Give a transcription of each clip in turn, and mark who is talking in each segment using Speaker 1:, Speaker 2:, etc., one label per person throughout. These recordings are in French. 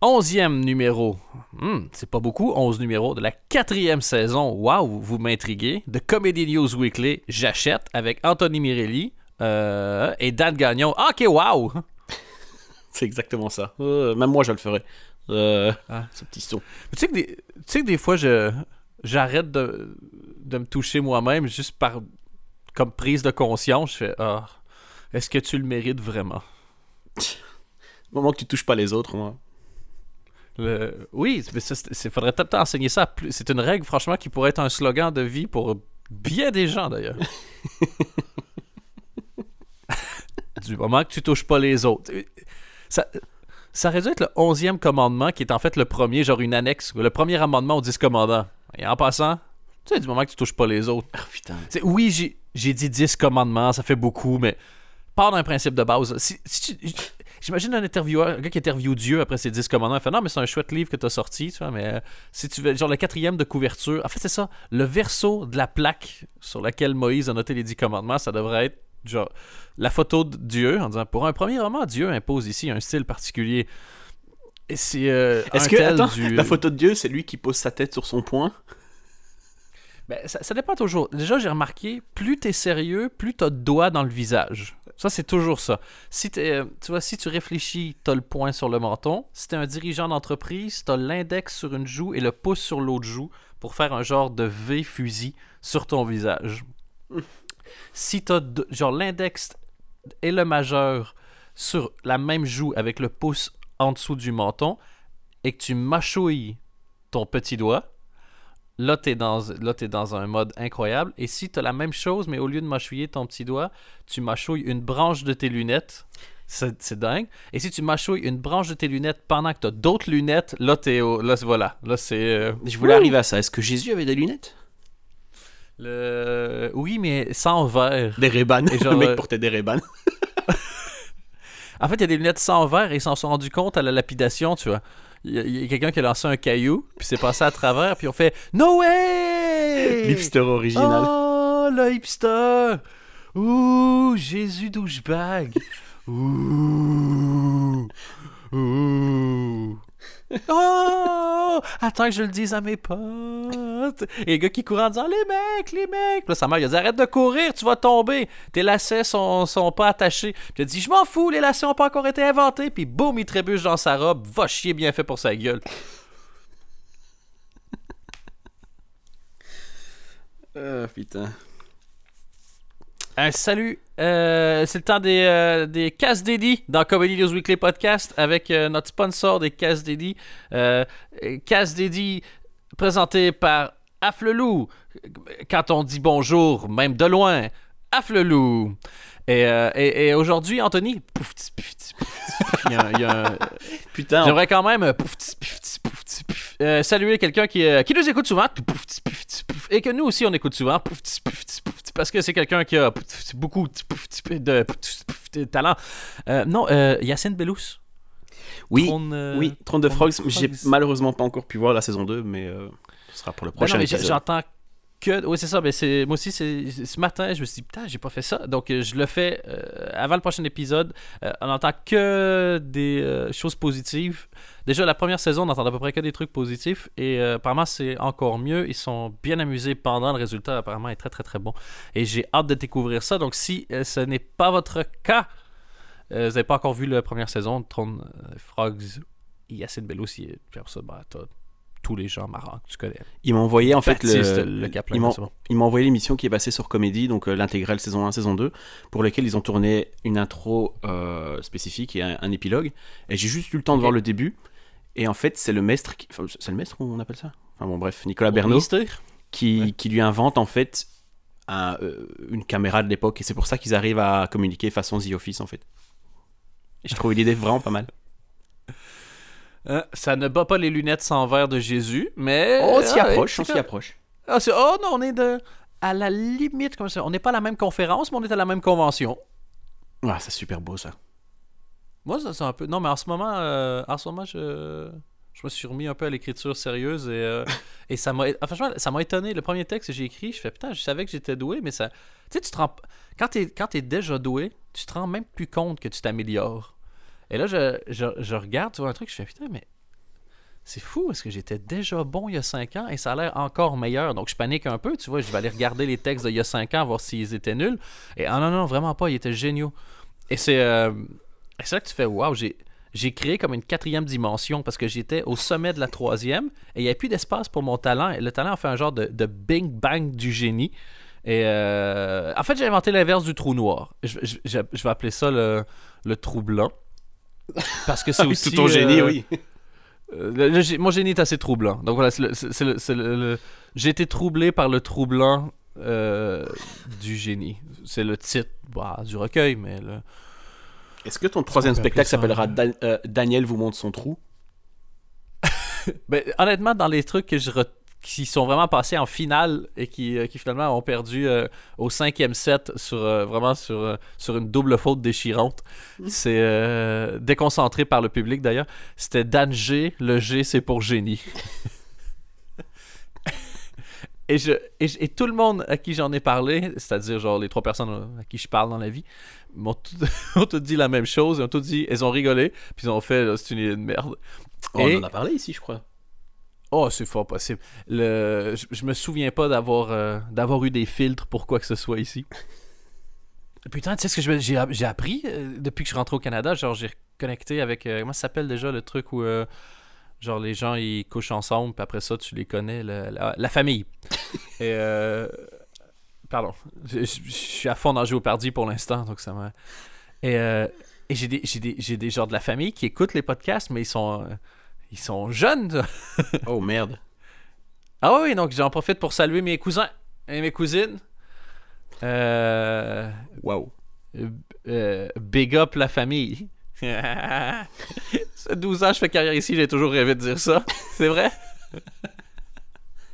Speaker 1: onzième numéro. Hmm, c'est pas beaucoup, 11 numéros de la quatrième saison. Waouh, vous m'intriguez. De Comedy News Weekly, j'achète avec Anthony Mirelli euh, et Dan Gagnon. Ok, waouh!
Speaker 2: C'est exactement ça. Euh, même moi, je le ferais. Euh,
Speaker 1: Ah.
Speaker 2: Ce petit son.
Speaker 1: Tu sais que des, tu sais que des fois, je j'arrête de, de me toucher moi-même juste par comme prise de conscience. Je fais Ah, est-ce que tu le mérites vraiment?
Speaker 2: Au moment que tu touches pas les autres, moi.
Speaker 1: Le- Oui, mais ça, il faudrait peut-être enseigner ça. plus- C'est une règle, franchement, qui pourrait être un slogan de vie pour bien des gens, d'ailleurs. du moment que tu touches pas les autres. Ça, ça aurait dû être le onzième commandement, qui est en fait le premier, genre une annexe, le premier amendement aux dix commandants. Et en passant, tu sais, du moment que tu touches pas les autres.
Speaker 2: Ah putain.
Speaker 1: Oui, j'ai, dit 10 commandements, ça fait beaucoup, mais part d'un principe de base. Si, si tu- j'imagine un intervieweur, un gars qui interviewe Dieu après ses 10 commandements, il fait non, mais c'est un chouette livre que tu as sorti, tu vois, mais euh, si tu veux, genre le quatrième de couverture, en fait, c'est ça, le verso de la plaque sur laquelle Moïse a noté les 10 commandements, ça devrait être genre la photo de Dieu en disant pour un premier roman, Dieu impose ici un style particulier. Et c'est euh,
Speaker 2: Est-ce que, attends,
Speaker 1: du-
Speaker 2: la photo de Dieu, c'est lui qui pose sa tête sur son poing?
Speaker 1: Ben, ça, ça dépend toujours. Déjà, j'ai remarqué, plus t'es sérieux, plus t'as de doigts dans le visage. Ça, c'est toujours ça. Si euh, tu vois, si tu réfléchis, t'as le poing sur le menton. Si t'es un dirigeant d'entreprise, t'as l'index sur une joue et le pouce sur l'autre joue pour faire un genre de V fusil sur ton visage. si t'as de- genre l'index et le majeur sur la même joue avec le pouce en dessous du menton et que tu mâchouilles ton petit doigt, là, t'es dans, là, t'es dans un mode incroyable. Et si t'as la même chose, mais au lieu de mâchouiller ton petit doigt, tu mâchouilles une branche de tes lunettes, c'est, c'est dingue. Et si tu mâchouilles une branche de tes lunettes pendant que t'as d'autres lunettes, là, t'es au, là, voilà. Là, c'est... euh,
Speaker 2: Je voulais arriver à ça. Est-ce que Jésus avait des lunettes?
Speaker 1: Le... Oui, mais sans verre.
Speaker 2: Des
Speaker 1: genre,
Speaker 2: Le mec
Speaker 1: euh,
Speaker 2: portait des Ray-Ban.
Speaker 1: En fait, il y a des lunettes sans verre et ils s'en sont rendus compte à la lapidation, tu vois. Il y a, quelqu'un qui a lancé un caillou, puis c'est passé à travers, puis on fait No way!
Speaker 2: L'hipster original.
Speaker 1: Oh, le hipster! Ouh, Jésus douchebag! Ouh! Ouh! Oh! Attends que je le dise à mes potes! Et le gars qui court en disant Les mecs, les mecs! Là, sa mère, il a dit Arrête de courir, tu vas tomber! Tes lacets sont, sont pas attachés. Puis il a dit Je m'en fous, les lacets ont pas encore été inventés. Puis boum, il trébuche dans sa robe. Va chier bien fait pour sa gueule.
Speaker 2: Ah putain.
Speaker 1: Un salut. Euh, c'est le temps des, euh, des casse dédiés dans Comedy News Weekly Podcast avec euh, notre sponsor des casse dédiés. Euh, casse dédiés présenté par Afflelou. Quand on dit bonjour, même de loin, Afflelou. Et, euh, et, et aujourd'hui, Anthony, pouf, il y a un- il y a un,
Speaker 2: Putain.
Speaker 1: J'aimerais quand même euh, pouf, euh, saluer quelqu'un qui, euh, qui nous écoute souvent et que nous aussi on écoute souvent pouf, parce que c'est quelqu'un qui a beaucoup de, talent. Euh, non, euh, Yacine Bellous.
Speaker 2: Oui,
Speaker 1: Trône, euh,
Speaker 2: oui, Trône de Frogs. J'ai malheureusement pas encore pu voir la saison 2, mais euh, ce sera pour le
Speaker 1: Ben
Speaker 2: prochain
Speaker 1: non, mais j-
Speaker 2: épisode.
Speaker 1: j'entends Oui, c'est ça. Mais c'est moi aussi, c'est ce matin, je me suis dit, putain, j'ai pas fait ça. Donc, euh, je le fais euh, avant le prochain épisode. Euh, on entend que des choses positives. Déjà, la première saison, on entend à peu près que des trucs positifs. Et apparemment, c'est encore mieux. Ils sont bien amusés pendant. Le résultat, apparemment, est très, très, très bon. Et j'ai hâte de découvrir ça. Donc, si ce n'est pas votre cas, vous n'avez pas encore vu la première saison de Throne Frogs, Yacine Bello, si, puis après ça, t'as tous les gens marrants que tu connais.
Speaker 2: Il m'a envoyé en fait
Speaker 1: Baptiste,
Speaker 2: le,
Speaker 1: le Kaplan,
Speaker 2: il m'a-
Speaker 1: c'est bon.
Speaker 2: il m'a envoyé l'émission qui est passée sur Comédie, donc euh, l'intégrale saison 1, saison 2, pour lequel ils ont tourné une intro euh, spécifique et un, un épilogue. Et j'ai juste eu le temps de voir le début. Et en fait, c'est le maître, qui- enfin, c'est le maître qu'on appelle ça? Enfin bon, bref, Nicolas Bernot, qui,
Speaker 1: Ouais.
Speaker 2: qui lui invente en fait un, euh, une caméra de l'époque. Et c'est pour ça qu'ils arrivent à communiquer façon The Office en fait. Et je trouve l'idée vraiment pas mal.
Speaker 1: Euh, ça ne bat pas les lunettes sans verre de Jésus, mais.
Speaker 2: On s'y
Speaker 1: Ah,
Speaker 2: approche, on s'y approche.
Speaker 1: Ah, oh non, on est de. À la limite, comme ça. On n'est pas à la même conférence, mais on est à la même convention.
Speaker 2: Ah, c'est super beau ça.
Speaker 1: Moi, ça, c'est un peu. Non, mais en ce moment, euh, en ce moment, je. Je me suis remis un peu à l'écriture sérieuse et, euh, et ça m'a. ah, franchement, ça m'a étonné. Le premier texte que j'ai écrit, je fais putain, je savais que j'étais doué, mais ça. Tu sais, tu te rends. Quand t'es, quand t'es déjà doué, tu te rends même plus compte que tu t'améliores. Et là, je, je, je regarde, tu vois un truc, je fais putain, mais c'est fou parce que j'étais déjà bon il y a 5 ans et ça a l'air encore meilleur. Donc je panique un peu, tu vois, je vais aller regarder les textes d'il y a 5 ans, voir s'ils étaient nuls. Et ah non, non, vraiment pas, ils étaient géniaux. Et c'est euh, c'est là que tu fais, waouh, j'ai j'ai créé comme une quatrième dimension parce que j'étais au sommet de la troisième et il n'y avait plus d'espace pour mon talent. Le talent a fait un genre de, de bing bang du génie. Et euh, en fait, j'ai inventé l'inverse du trou noir. Je- je- je vais appeler ça le, le trou blanc. Parce que c'est
Speaker 2: Ah
Speaker 1: aussi.
Speaker 2: tout ton génie,
Speaker 1: euh,
Speaker 2: oui.
Speaker 1: euh, le- le gé- mon génie est assez troublant. Donc voilà, j'ai été troublé par le troublant euh, du génie. C'est le titre bah, du recueil, mais le-
Speaker 2: Est-ce que ton troisième spectacle s'appellera Dan- euh, Daniel vous montre son trou?
Speaker 1: Ben, honnêtement, dans les trucs que je re- qui sont vraiment passés en finale et qui, euh, qui finalement ont perdu euh, au cinquième set sur euh, vraiment sur, euh, sur une double faute déchirante. C'est euh, déconcentré par le public d'ailleurs. C'était Dan G. Le G c'est pour génie. et, je, et, je- et tout le monde à qui j'en ai parlé, c'est-à-dire genre les trois personnes à qui je parle dans la vie, m'ont tout, ont tout dit la même chose. Ils ont tout dit, elles ont rigolé, puis ils ont fait c'est une idée de merde.
Speaker 2: Oh,
Speaker 1: Et-
Speaker 2: On en a parlé ici, je crois.
Speaker 1: Oh, c'est fort possible. Le... Je, je me souviens pas d'avoir euh, d'avoir eu des filtres pour quoi que ce soit ici. Putain, tu sais ce que je j'ai j'ai appris euh, depuis que je suis rentré au Canada? Genre, j'ai connecté avec. euh, comment ça s'appelle déjà le truc où. euh, genre, les gens ils couchent ensemble, puis après ça, tu les connais. le- la, la famille. Et. Pardon. Je, suis à fond dans Géopardy pour l'instant, donc ça m'a. Et, et j'ai des, j'ai des, j'ai des gens de la famille qui écoutent les podcasts, mais ils sont. Euh, ils sont jeunes.
Speaker 2: Oh merde.
Speaker 1: Ah oui, donc j'en profite pour saluer mes cousins et mes cousines. Euh,
Speaker 2: Waouh.
Speaker 1: euh, big up la famille. ça fait 12 ans je fais carrière ici, j'ai toujours rêvé de dire ça. C'est vrai?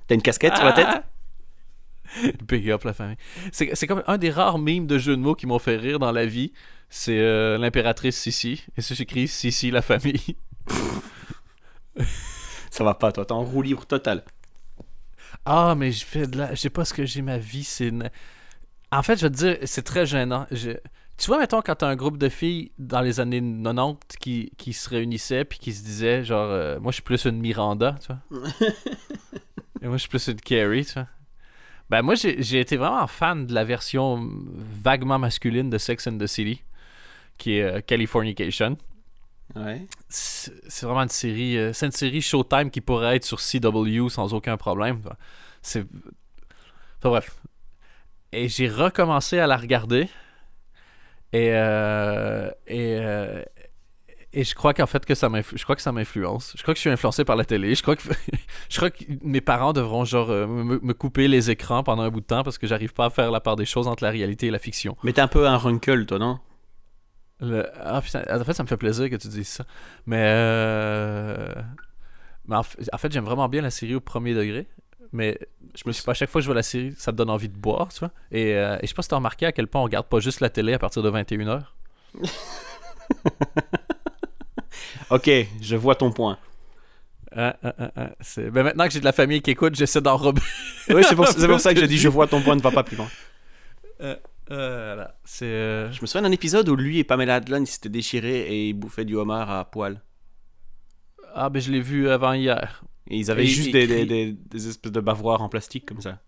Speaker 2: T'as une casquette sur la tête?
Speaker 1: Big up la famille. C'est c'est comme un des rares mimes de jeux de mots qui m'ont fait rire dans la vie. C'est euh, l'impératrice Sissi. Et c'est écrit Sissi la famille.
Speaker 2: Ça va pas, toi. T'es en roue libre total.
Speaker 1: Ah, mais je fais de la. Je sais pas ce que j'ai ma vie. C'est. En fait, je veux te dire, c'est très gênant. Je- Tu vois, mettons, quand t'as un groupe de filles dans les années 90 qui, qui se réunissaient puis qui se disaient, genre, euh, moi je suis plus une Miranda, tu vois. Et moi je suis plus une Carrie, tu vois. Ben, moi j'ai j'ai été vraiment fan de la version vaguement masculine de Sex and the City, qui est euh, Californication.
Speaker 2: Ouais.
Speaker 1: C'est vraiment une série. euh, c'est une série Showtime qui pourrait être sur CW sans aucun problème. C'est. Enfin bref. Et j'ai recommencé à la regarder. Et. euh, et. euh, et je crois qu'en fait que ça je crois que ça m'influence. Je crois que je suis influencé par la télé. Je crois que je crois que mes parents devront genre me, me couper les écrans pendant un bout de temps parce que j'arrive pas à faire la part des choses entre la réalité et la fiction.
Speaker 2: Mais t'es un peu un runkle, toi, non?
Speaker 1: Le- Ah putain, en fait, ça me fait plaisir que tu dises ça. Mais, euh, mais en, fait, j'aime vraiment bien la série au premier degré. Mais je me suis pas, à chaque fois que je vois la série, ça me donne envie de boire, tu vois. Et, euh, et je sais pas si t'as remarqué à quel point on regarde pas juste la télé à partir de 21h.
Speaker 2: Ok, je vois ton point.
Speaker 1: C'est- ben maintenant que j'ai de la famille qui écoute, j'essaie d'enrober.
Speaker 2: Oui, c'est pour, c'est pour ça que j'ai dit je vois ton point, ne va pas plus loin.
Speaker 1: Euh. C'est. euh,
Speaker 2: Je me souviens d'un épisode où lui et Pamela Adlon ils s'étaient déchirés et ils bouffaient du homard à poil.
Speaker 1: Ah, ben je l'ai vu avant hier.
Speaker 2: Et ils avaient
Speaker 1: Et
Speaker 2: juste des, des, des- des espèces de bavoirs en plastique comme ça.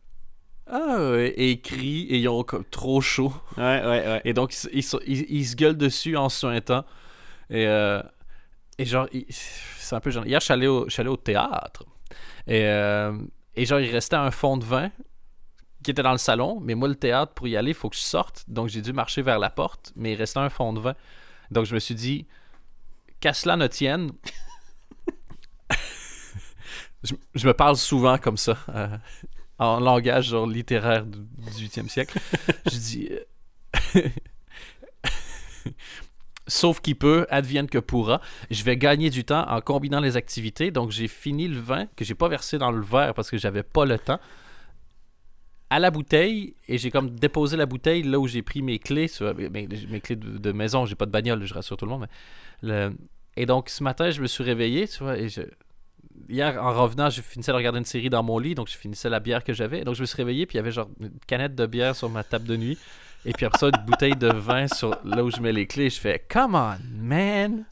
Speaker 1: Ah, ouais, et ils crient et ils ont comme trop chaud.
Speaker 2: Ouais, ouais, ouais.
Speaker 1: Et donc, ils, se- ils, se- ils- ils se gueulent dessus en suintant. Et, euh, et genre, ils- c'est un peu genre. Hier, je suis allé au, je suis allé au théâtre. Et, euh, et genre, il restait un fond de vin qui était dans le salon. Mais moi, le théâtre, pour y aller, il faut que je sorte. Donc, j'ai dû marcher vers la porte. Mais il restait un fond de vin. Donc, je me suis dit, qu'à cela ne tienne. je, me parle souvent comme ça. euh, en langage genre littéraire du 18e siècle. je dis. euh, Sauf qu'il peut, advienne que pourra. Je vais gagner du temps en combinant les activités. Donc, j'ai fini le vin que j'ai pas versé dans le verre parce que j'avais pas le temps à la bouteille et j'ai comme déposé la bouteille là où j'ai pris mes clés, sur- mes, clés de, de maison. J'ai pas de bagnole, je rassure tout le monde. Mais le- Et donc, ce matin, je me suis réveillé, tu vois, et je- Hier, en revenant, je finissais de regarder une série dans mon lit, donc je finissais la bière que j'avais. Donc, je me suis réveillé, puis il y avait genre une canette de bière sur ma table de nuit. Et puis après ça, une bouteille de vin sur là où je mets les clés. Je fais, come on, man!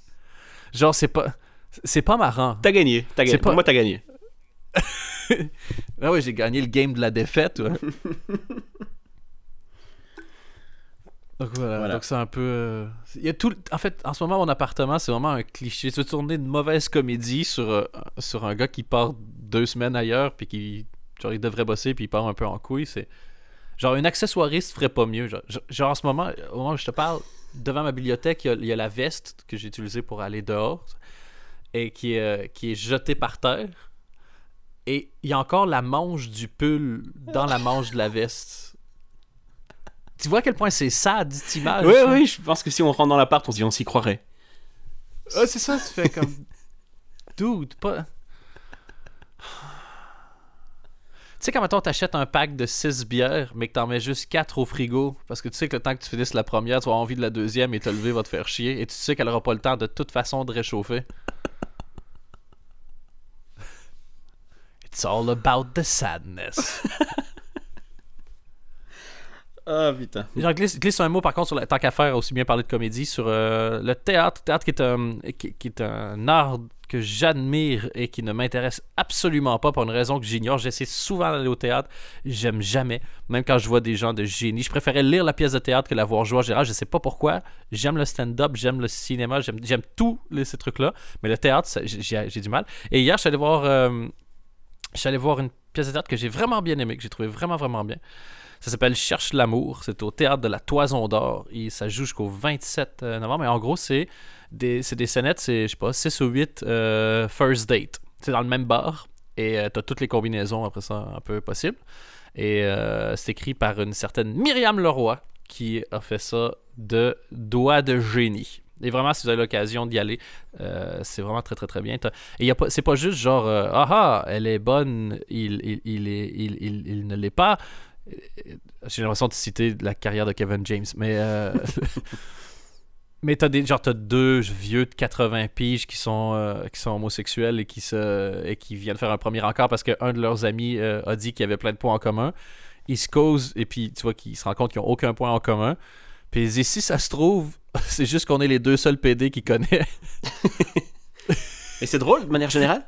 Speaker 1: Genre, c'est pas. C'est pas marrant.
Speaker 2: T'as gagné. T'as gagné.
Speaker 1: C'est
Speaker 2: Pour
Speaker 1: pas-
Speaker 2: moi, t'as gagné.
Speaker 1: Ah oui, j'ai gagné le game de la défaite. ouais. Donc voilà,
Speaker 2: Voilà.
Speaker 1: donc c'est un peu. euh, Il y a tout. En fait, en ce moment, mon appartement, c'est vraiment un cliché. Tu veux tourner une mauvaise comédie sur, euh, sur un gars qui part deux semaines ailleurs, puis qui. Genre, il devrait bosser, puis il part un peu en couille. C'est. Genre, un accessoiriste ferait pas mieux. Genre, genre, en ce moment, au moment où je te parle, devant ma bibliothèque, il y a, il y a la veste que j'ai utilisée pour aller dehors, et qui est, euh, qui est jetée par terre. Et il y a encore la manche du pull dans la manche de la veste. Tu vois à quel point c'est sad, cette image?
Speaker 2: Oui, oui, je pense que si on rentre dans l'appart, on se dit on s'y croirait.
Speaker 1: Ah, c'est ça, tu fais comme. Dude, pas. Tu sais, quand mettons, t'achètes un pack de 6 bières, mais que t'en mets juste 4 au frigo, parce que tu sais que le temps que tu finisses la première, tu vas avoir envie de la deuxième et te lever va te faire chier, et tu sais qu'elle aura pas le temps de toute façon de réchauffer. It's all about the sadness.
Speaker 2: Ah, putain.
Speaker 1: Genre, glisse, glisse un mot par contre sur la tant qu'à faire aussi bien parler de comédie sur euh, le théâtre, théâtre qui est un qui, qui est un art que j'admire et qui ne m'intéresse absolument pas pour une raison que j'ignore. J'essaie souvent d'aller au théâtre, j'aime jamais, même quand je vois des gens de génie. Je préférais lire la pièce de théâtre que la voir jouer en général. Je sais pas pourquoi. J'aime le stand-up, j'aime le cinéma, j'aime j'aime tous les- ces trucs là, mais le théâtre, j'ai du mal. Et hier, je suis allé voir euh, je suis allé voir une pièce de théâtre que j'ai vraiment bien aimée, que j'ai trouvé vraiment vraiment bien. Ça s'appelle Cherche l'amour. C'est au théâtre de la Toison d'Or. Et ça joue jusqu'au 27 euh, novembre. Et en gros, c'est des, des scénettes, c'est, je sais pas, 6 ou 8 euh, first date. C'est dans le même bar. Et tu t'as toutes les combinaisons après ça un peu possibles. Et euh, c'est écrit par une certaine Myriam Leroy qui a fait ça de doigt de génie. Et vraiment, si vous avez l'occasion d'y aller, euh, c'est vraiment très très très bien. Et c'est pas juste genre, euh, ah ah, elle est bonne, il, il, il, il, il, ne l'est pas. Euh, J'ai l'impression de citer la carrière de Kevin James, mais. euh, Mais t'as des genre t'as deux vieux de 80 piges qui sont euh, qui sont homosexuels et qui se et qui viennent faire un premier encart parce qu'un de leurs amis a dit qu'il y avait plein de points en commun. Ils se causent et puis tu vois qu'ils se rendent compte qu'ils n'ont aucun point en commun. Puis si ça se trouve, c'est juste qu'on est les deux seuls PD qui connaît.
Speaker 2: Et c'est drôle, de manière générale?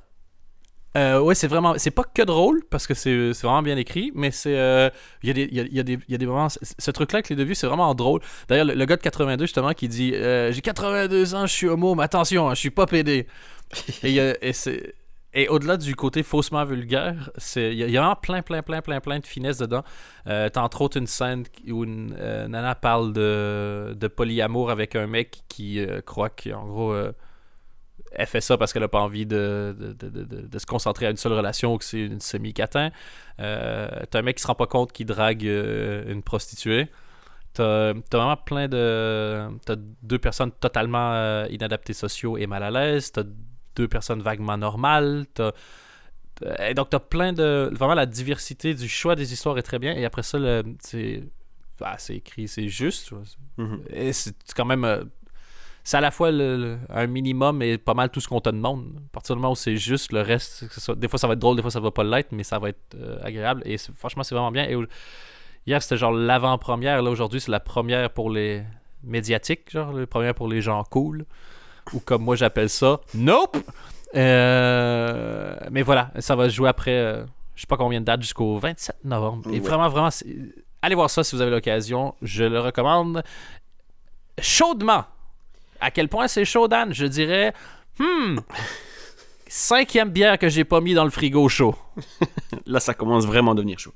Speaker 1: Euh, ouais, c'est vraiment. C'est pas que drôle, parce que c'est vraiment bien écrit, mais c'est. euh, Il y, a des- il y, a, y a y a des moments. Ce truc-là avec les deux vues, c'est vraiment drôle. D'ailleurs, le, le gars de 82, justement, qui dit euh, J'ai 82 ans, je suis homo, mais attention, hein, je suis pas PD. y et c'est. Et au-delà du côté faussement vulgaire, il y, a- vraiment plein, plein, plein, plein, plein de finesse dedans. Euh, T'as entre autres une scène où une euh, nana parle de, de polyamour avec un mec qui euh, croit qu'en gros, elle fait ça parce qu'elle a pas envie de, de, de- se concentrer à une seule relation ou que c'est une semi-catin. T'as un mec qui se rend pas compte qu'il drague une prostituée. T'as vraiment plein de. T'as deux personnes totalement inadaptées sociaux et mal à l'aise. T'as deux personnes vaguement normales. Et donc, t'as plein de. Vraiment, la diversité du choix des histoires est très bien. Et après ça, le- c'est. écrit, c'est juste. tu.
Speaker 2: Mhm.
Speaker 1: Et c'est quand même. euh, c'est à la fois le- le- un minimum et pas mal tout ce qu'on te demande. À partir du moment où c'est juste, le reste, des fois ça va être drôle, des fois ça va pas l'être, mais ça va être euh, agréable. Et franchement, c'est vraiment bien. Et hier, c'était genre l'avant-première. Là, aujourd'hui, c'est la première pour les médiatiques, genre, la première pour les gens cool. Ou comme moi, j'appelle ça, nope! Euh, mais voilà, ça va se jouer après, euh, je sais pas combien de dates, jusqu'au 27 novembre. Et
Speaker 2: Ouais.
Speaker 1: vraiment, vraiment, allez voir ça si vous avez l'occasion. Je le recommande chaudement. À quel point c'est chaud, Dan? Je dirais, hmm, cinquième bière que j'ai pas mis dans le frigo chaud.
Speaker 2: Là, ça commence vraiment à devenir chaud.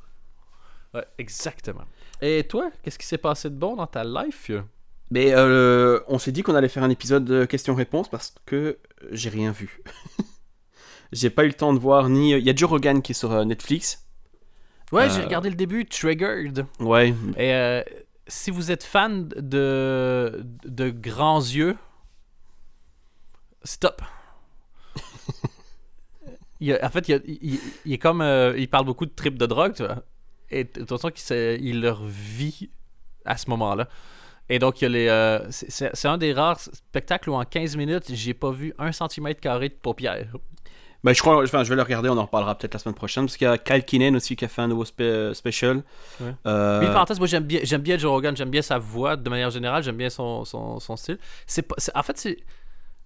Speaker 1: Ouais, exactement. Et toi, qu'est-ce qui s'est passé de bon dans ta life? vieux?
Speaker 2: Mais euh, on s'est dit qu'on allait faire un épisode de questions-réponses parce que j'ai rien vu. j'ai pas eu le temps de voir ni. Il y a Joe Rogan qui est sur euh, Netflix.
Speaker 1: Ouais,
Speaker 2: Euh,
Speaker 1: j'ai regardé le début, Triggered.
Speaker 2: Ouais.
Speaker 1: Et euh, si vous êtes fan de, de grands yeux, stop. Il y a- en fait, il, y a- il- il est comme. euh, il parle beaucoup de trip de drogue, tu vois. Et de toute façon, il leur vit à ce moment-là. Et donc, il y a les. euh, c'est- un des rares spectacles où en 15 minutes, j'ai pas vu un centimètre carré de paupières.
Speaker 2: Bah, je crois, enfin, je vais le regarder, on en reparlera peut-être la semaine prochaine. Parce qu'il y a Kyle Kinane aussi qui a fait un nouveau spé- special.
Speaker 1: Ouais.
Speaker 2: Euh,
Speaker 1: Oui, parenthèse, moi j'aime bien, j'aime bien Joe Rogan, j'aime bien sa voix de manière générale, j'aime bien son, son, son style. C'est en fait, c'est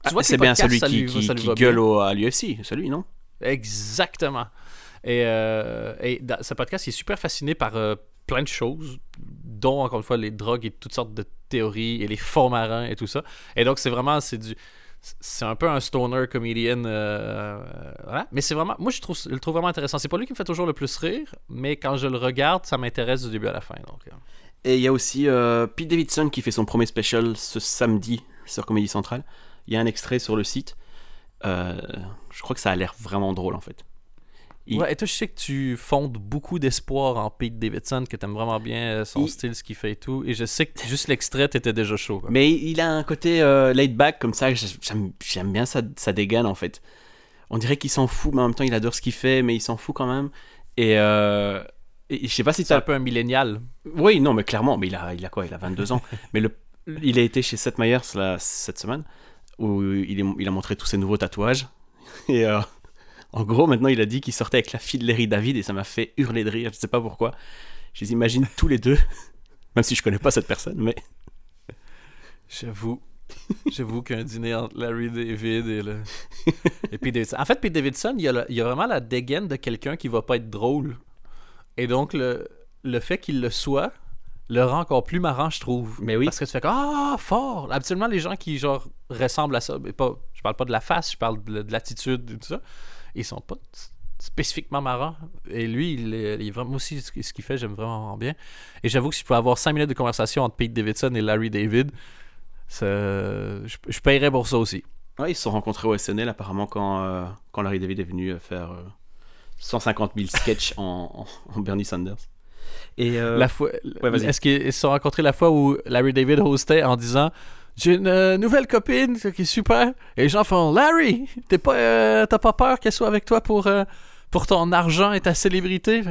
Speaker 1: Tu vois que
Speaker 2: c'est bien celui qui,
Speaker 1: lui-
Speaker 2: qui, qui gueule au- à l'UFC, celui, non?
Speaker 1: Exactement. Et, euh, et dans ce podcast, il est super fasciné par euh, plein de choses, dont encore une fois les drogues et toutes sortes de théories et les fonds marins et tout ça. Et donc c'est vraiment c'est du c'est un peu un stoner comedian euh, voilà. mais c'est vraiment moi je trouve je le trouve vraiment intéressant c'est pas lui qui me fait toujours le plus rire mais quand je le regarde ça m'intéresse du début à la fin donc euh.
Speaker 2: Et il y a aussi euh, Pete Davidson qui fait son premier special ce samedi sur Comédie Centrale. Il y a un extrait sur le site. Euh, je crois que ça a l'air vraiment drôle en fait. Il-
Speaker 1: ouais et toi je sais que tu fondes beaucoup d'espoir en Pete Davidson que t'aimes vraiment bien euh, son
Speaker 2: Il-
Speaker 1: style ce qu'il fait et tout et je sais que juste l'extrait t'étais déjà chaud quoi.
Speaker 2: Mais il a un côté euh, laid back comme ça. J'aime bien sa, sa dégaine en fait. On dirait qu'il s'en fout, mais en même temps il adore ce qu'il fait, mais il s'en fout quand même. Et, euh, et je sais pas si
Speaker 1: c'est un peu un millénial
Speaker 2: Oui, non, mais clairement, mais il a, il a quoi Il a 22 ans. mais le, il a été chez Seth Meyers là, cette semaine où il, est- il a montré tous ses nouveaux tatouages. Et euh, en gros, maintenant, il a dit qu'il sortait avec la fille de Larry David et ça m'a fait hurler de rire. Je sais pas pourquoi. Je les imagine tous les deux, même si je connais pas cette personne, mais
Speaker 1: J'avoue. J'avoue qu'un dîner entre Larry David et le. et Pete Davidson. En fait, Pete Davidson, il y a, le- il y a vraiment la dégaine de quelqu'un qui va pas être drôle. Et donc, le, le fait qu'il le soit le rend encore plus marrant, je trouve.
Speaker 2: Mais oui.
Speaker 1: Parce que tu fais comme Ah, fort Habituellement, les gens qui, genre, ressemblent à ça, mais pas, je parle pas de la face, je parle de, de l'attitude et tout ça, ils sont pas spécifiquement marrants. Et lui, il est, il est vraiment aussi ce qu'il fait, j'aime vraiment bien. Et j'avoue que si je pouvais avoir 5 minutes de conversation entre Pete Davidson et Larry David, ça, je, je paierais pour ça aussi.
Speaker 2: Ouais, ils se sont rencontrés au SNL apparemment quand, euh, quand Larry David est venu euh, faire euh, 150 000 sketchs en, en- en Bernie Sanders. Et euh,
Speaker 1: La fois,
Speaker 2: ouais,
Speaker 1: est-ce qu'ils se sont rencontrés la fois où Larry David hostait en disant J'ai une euh, nouvelle copine qui est super. Et les gens font Larry, t'es pas, euh, t'as pas peur qu'elle soit avec toi pour, euh, pour ton argent et ta célébrité?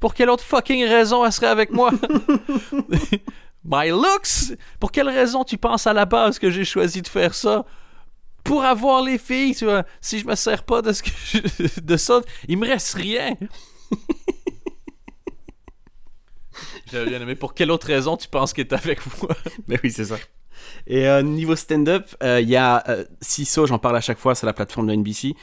Speaker 1: Pour quelle autre fucking raison elle serait avec moi? My looks Pour quelle raison tu penses à la base que j'ai choisi de faire ça? Pour avoir les filles, tu vois. Si je me sers pas de, ce que je- de ça, il me reste rien. J'avais bien aimé. Pour quelle autre raison tu penses qu'il est avec moi?
Speaker 2: Mais oui, c'est ça. Et euh, niveau stand-up, euh, il y a euh, CISO, j'en parle à chaque fois, c'est la plateforme de NBC.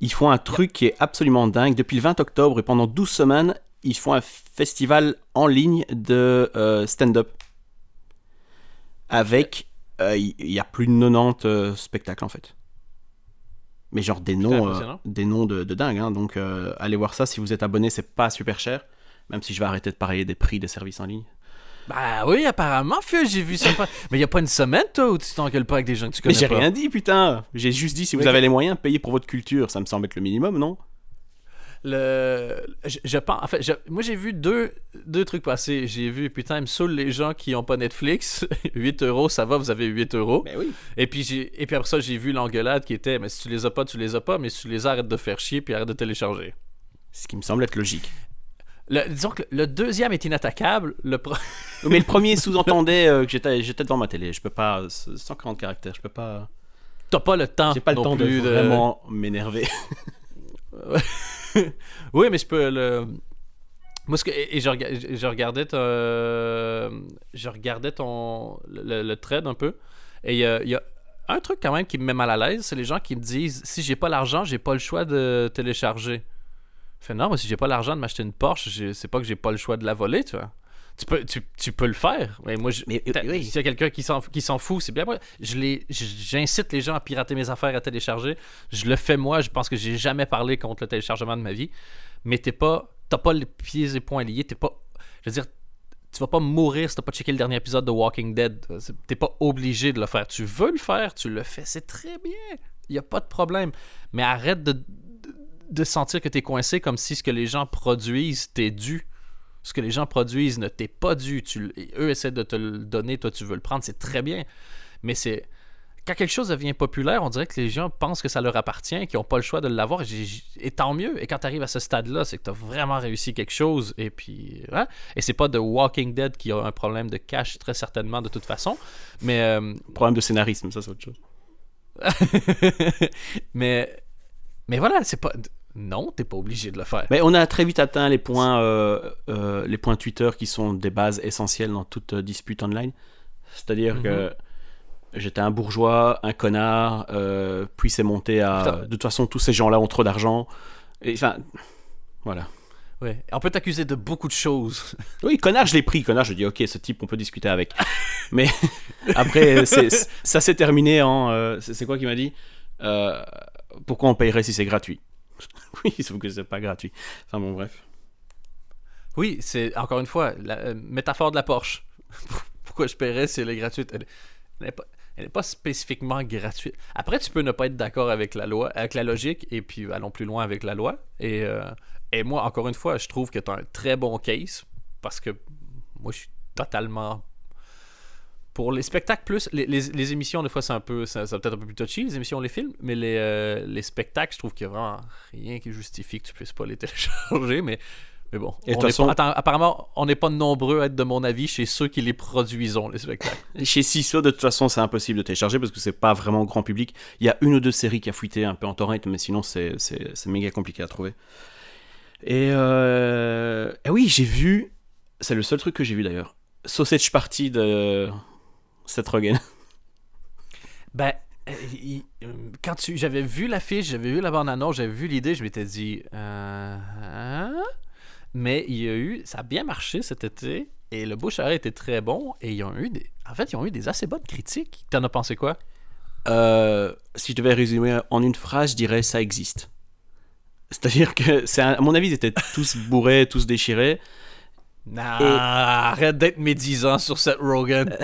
Speaker 2: Ils font un truc qui est absolument dingue. Depuis le 20 octobre et pendant 12 semaines, ils font un festival en ligne de euh, stand-up. Avec, euh, il y, a plus de 90 euh, spectacles en fait. Mais genre des noms, des noms de, de dingue. hein. Donc allez voir ça si vous êtes abonné, c'est pas super cher. Même si je vais arrêter de parler des prix des services en ligne.
Speaker 1: Bah oui, apparemment, Feu, j'ai vu ça. pas- Mais y a pas une semaine, toi, où tu t'engueules pas avec des gens que tu
Speaker 2: Mais
Speaker 1: connais
Speaker 2: j'ai
Speaker 1: pas
Speaker 2: rien dit, putain. J'ai juste dit si vous
Speaker 1: Mais
Speaker 2: avez les moyens, payez pour votre culture. Ça me semble être le minimum, non?
Speaker 1: Le... Je, je pense... En fait, je- moi, j'ai vu deux, deux trucs passer. J'ai vu, putain, ils me saoulent les gens qui ont pas Netflix. 8 euros, ça va, vous avez 8 euros.
Speaker 2: Ben oui.
Speaker 1: Et puis, j'ai... Et puis après ça, j'ai vu l'engueulade qui était, mais si tu les as pas, tu les as pas, mais si tu les as, arrête de faire chier, puis arrête de télécharger.
Speaker 2: Ce qui me semble être logique.
Speaker 1: Le- disons que le deuxième est inattaquable. Le pro-
Speaker 2: Mais le premier sous-entendait euh, que j'étais j'étais devant ma télé. Je peux pas. 140 caractères, je peux pas.
Speaker 1: T'as pas le temps.
Speaker 2: J'ai pas le temps de vraiment m'énerver.
Speaker 1: oui, mais je peux le. Moi, ce que, et, et je, je- regardais ton, je regardais ton le, le thread un peu, et il y a, y a un truc quand même qui me met mal à l'aise, c'est les gens qui me disent si j'ai pas l'argent, j'ai pas le choix de télécharger. Je fais non, moi si j'ai pas l'argent de m'acheter une Porsche, c'est pas que j'ai pas le choix de la voler, tu vois. Tu peux, tu, tu peux le faire. Mais moi, je,
Speaker 2: Mais, euh,
Speaker 1: T'as-
Speaker 2: oui.
Speaker 1: S'il y a quelqu'un qui s'en, fout, c'est bien. Moi, j'incite les gens à pirater mes affaires, à télécharger. Je le fais moi. Je pense que j'ai jamais parlé contre le téléchargement de ma vie. Mais t'es pas, t'as pas les pieds et poings liés. T'es pas, je veux dire, tu vas pas mourir si t'as pas checké le dernier épisode de Walking Dead. T'es pas obligé de le faire. Tu veux le faire, tu le fais. C'est très bien. Il y a pas de problème. Mais arrête de, de, sentir que t'es coincé comme si ce que les gens produisent t'est dû ce que les gens produisent ne t'est pas dû. Tu, eux essaient de te le donner, toi tu veux le prendre, c'est très bien. Mais c'est. Quand quelque chose devient populaire, on dirait que les gens pensent que ça leur appartient, qu'ils n'ont pas le choix de l'avoir. Et tant mieux. Et quand tu arrives à ce stade-là, c'est que tu as vraiment réussi quelque chose. Et puis. hein? Et c'est pas de Walking Dead qui a un problème de cash, très certainement, de toute façon. Mais. euh,
Speaker 2: Problème de scénarisme, ça c'est autre chose.
Speaker 1: mais. Mais voilà, c'est pas. Non, t'es pas obligé de le faire.
Speaker 2: Mais on a très vite atteint les points, euh, euh, les points Twitter qui sont des bases essentielles dans toute euh, dispute online. C'est-à-dire
Speaker 1: Mhm.
Speaker 2: que j'étais un bourgeois, un connard, euh, puis c'est monté à.
Speaker 1: Putain.
Speaker 2: De toute façon, tous ces gens-là ont trop d'argent. Et enfin, voilà.
Speaker 1: Ouais. On peut t'accuser de beaucoup de choses.
Speaker 2: Oui, connard, je l'ai pris. Connard, je dis, ok, ce type, on peut discuter avec. Mais après, ça s'est terminé en. c'est quoi qu'il m'a dit Pourquoi on payerait si c'est gratuit? Oui, sauf que c'est pas gratuit. Enfin bon, bref.
Speaker 1: Oui, c'est encore une fois la euh, métaphore de la Porsche. Pourquoi je paierais si elle est gratuite? Elle n'est pas spécifiquement gratuite. Après, tu peux ne pas être d'accord avec la loi, avec la logique, et puis allons plus loin avec la loi. Et, euh, et moi, encore une fois, je trouve que tu as un très bon case parce que moi, je suis totalement pour les spectacles plus les, les- les émissions des fois c'est un peu ça, ça peut-être un peu plus touchy les émissions les films mais les, euh, les spectacles je trouve qu'il y a vraiment rien qui justifie que tu puisses pas les télécharger mais mais bon
Speaker 2: Et
Speaker 1: on
Speaker 2: façon-
Speaker 1: pas- attends, apparemment on n'est pas nombreux à être de mon avis chez ceux qui les produisons les spectacles
Speaker 2: Chez CISO, de toute façon, c'est impossible de télécharger parce que c'est pas vraiment grand public. Il y a une ou deux séries qui a fuité un peu en torrent, mais sinon, c'est c'est- c'est méga compliqué à trouver. Et, euh... et oui, j'ai vu. C'est le seul truc que j'ai vu d'ailleurs. Sausage Party de Seth Rogen.
Speaker 1: Ben, euh, il- euh, quand tu, j'avais vu l'affiche, j'avais vu la bande-annonce, j'avais vu l'idée, je m'étais dit, euh, hein? mais il y a eu, ça a bien marché cet été, et le bouche à était très bon, et ils ont eu des, en fait, ils ont eu des assez bonnes critiques. T'en as pensé quoi?
Speaker 2: Euh, si je devais résumer en une phrase, je dirais ça existe. C'est-à-dire que, c'est un- à mon avis, ils étaient tous bourrés, tous déchirés.
Speaker 1: Non,
Speaker 2: Et-
Speaker 1: arrête d'être médisant sur cette Rogan.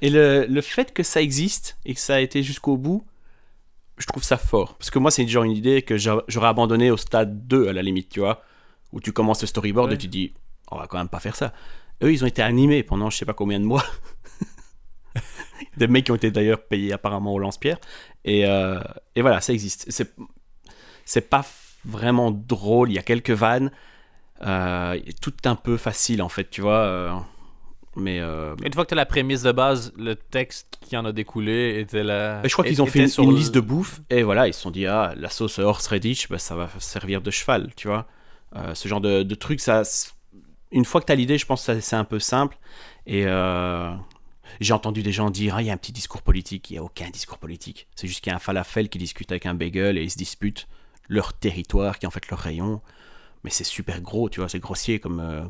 Speaker 2: Et le, le fait que ça existe et que ça a été jusqu'au bout, je trouve ça fort. Parce que moi, c'est genre une idée que j'a- j'aurais abandonné au stade 2 à la limite, tu vois. Où tu commences le storyboard
Speaker 1: Ouais.
Speaker 2: et tu dis, on va quand même pas faire ça. Eux, ils ont été animés pendant je sais pas combien de mois. Des mecs qui ont été d'ailleurs payés apparemment au lance-pierre. Et, euh, et voilà, ça existe. C'est, c'est pas vraiment drôle, il y a quelques vannes. Euh, tout un peu facile en fait, tu vois. euh, mais euh,
Speaker 1: Une fois que tu as la prémisse de base, le texte qui en a découlé était là.
Speaker 2: Je crois qu'ils ont fait une,
Speaker 1: sur
Speaker 2: une
Speaker 1: le-
Speaker 2: liste de bouffe et voilà, ils se sont dit ah la sauce horseradish, bah, ça va servir de cheval, tu vois. Euh, ce genre de, de truc, ça, une fois que tu as l'idée, je pense que c'est un peu simple. Et euh, j'ai entendu des gens dire ah il y a un petit discours politique, il y a aucun discours politique. C'est juste qu'il y a un falafel qui discute avec un bagel et ils se disputent leur territoire qui est en fait leur rayon. Mais c'est super gros, tu vois, c'est grossier comme euh,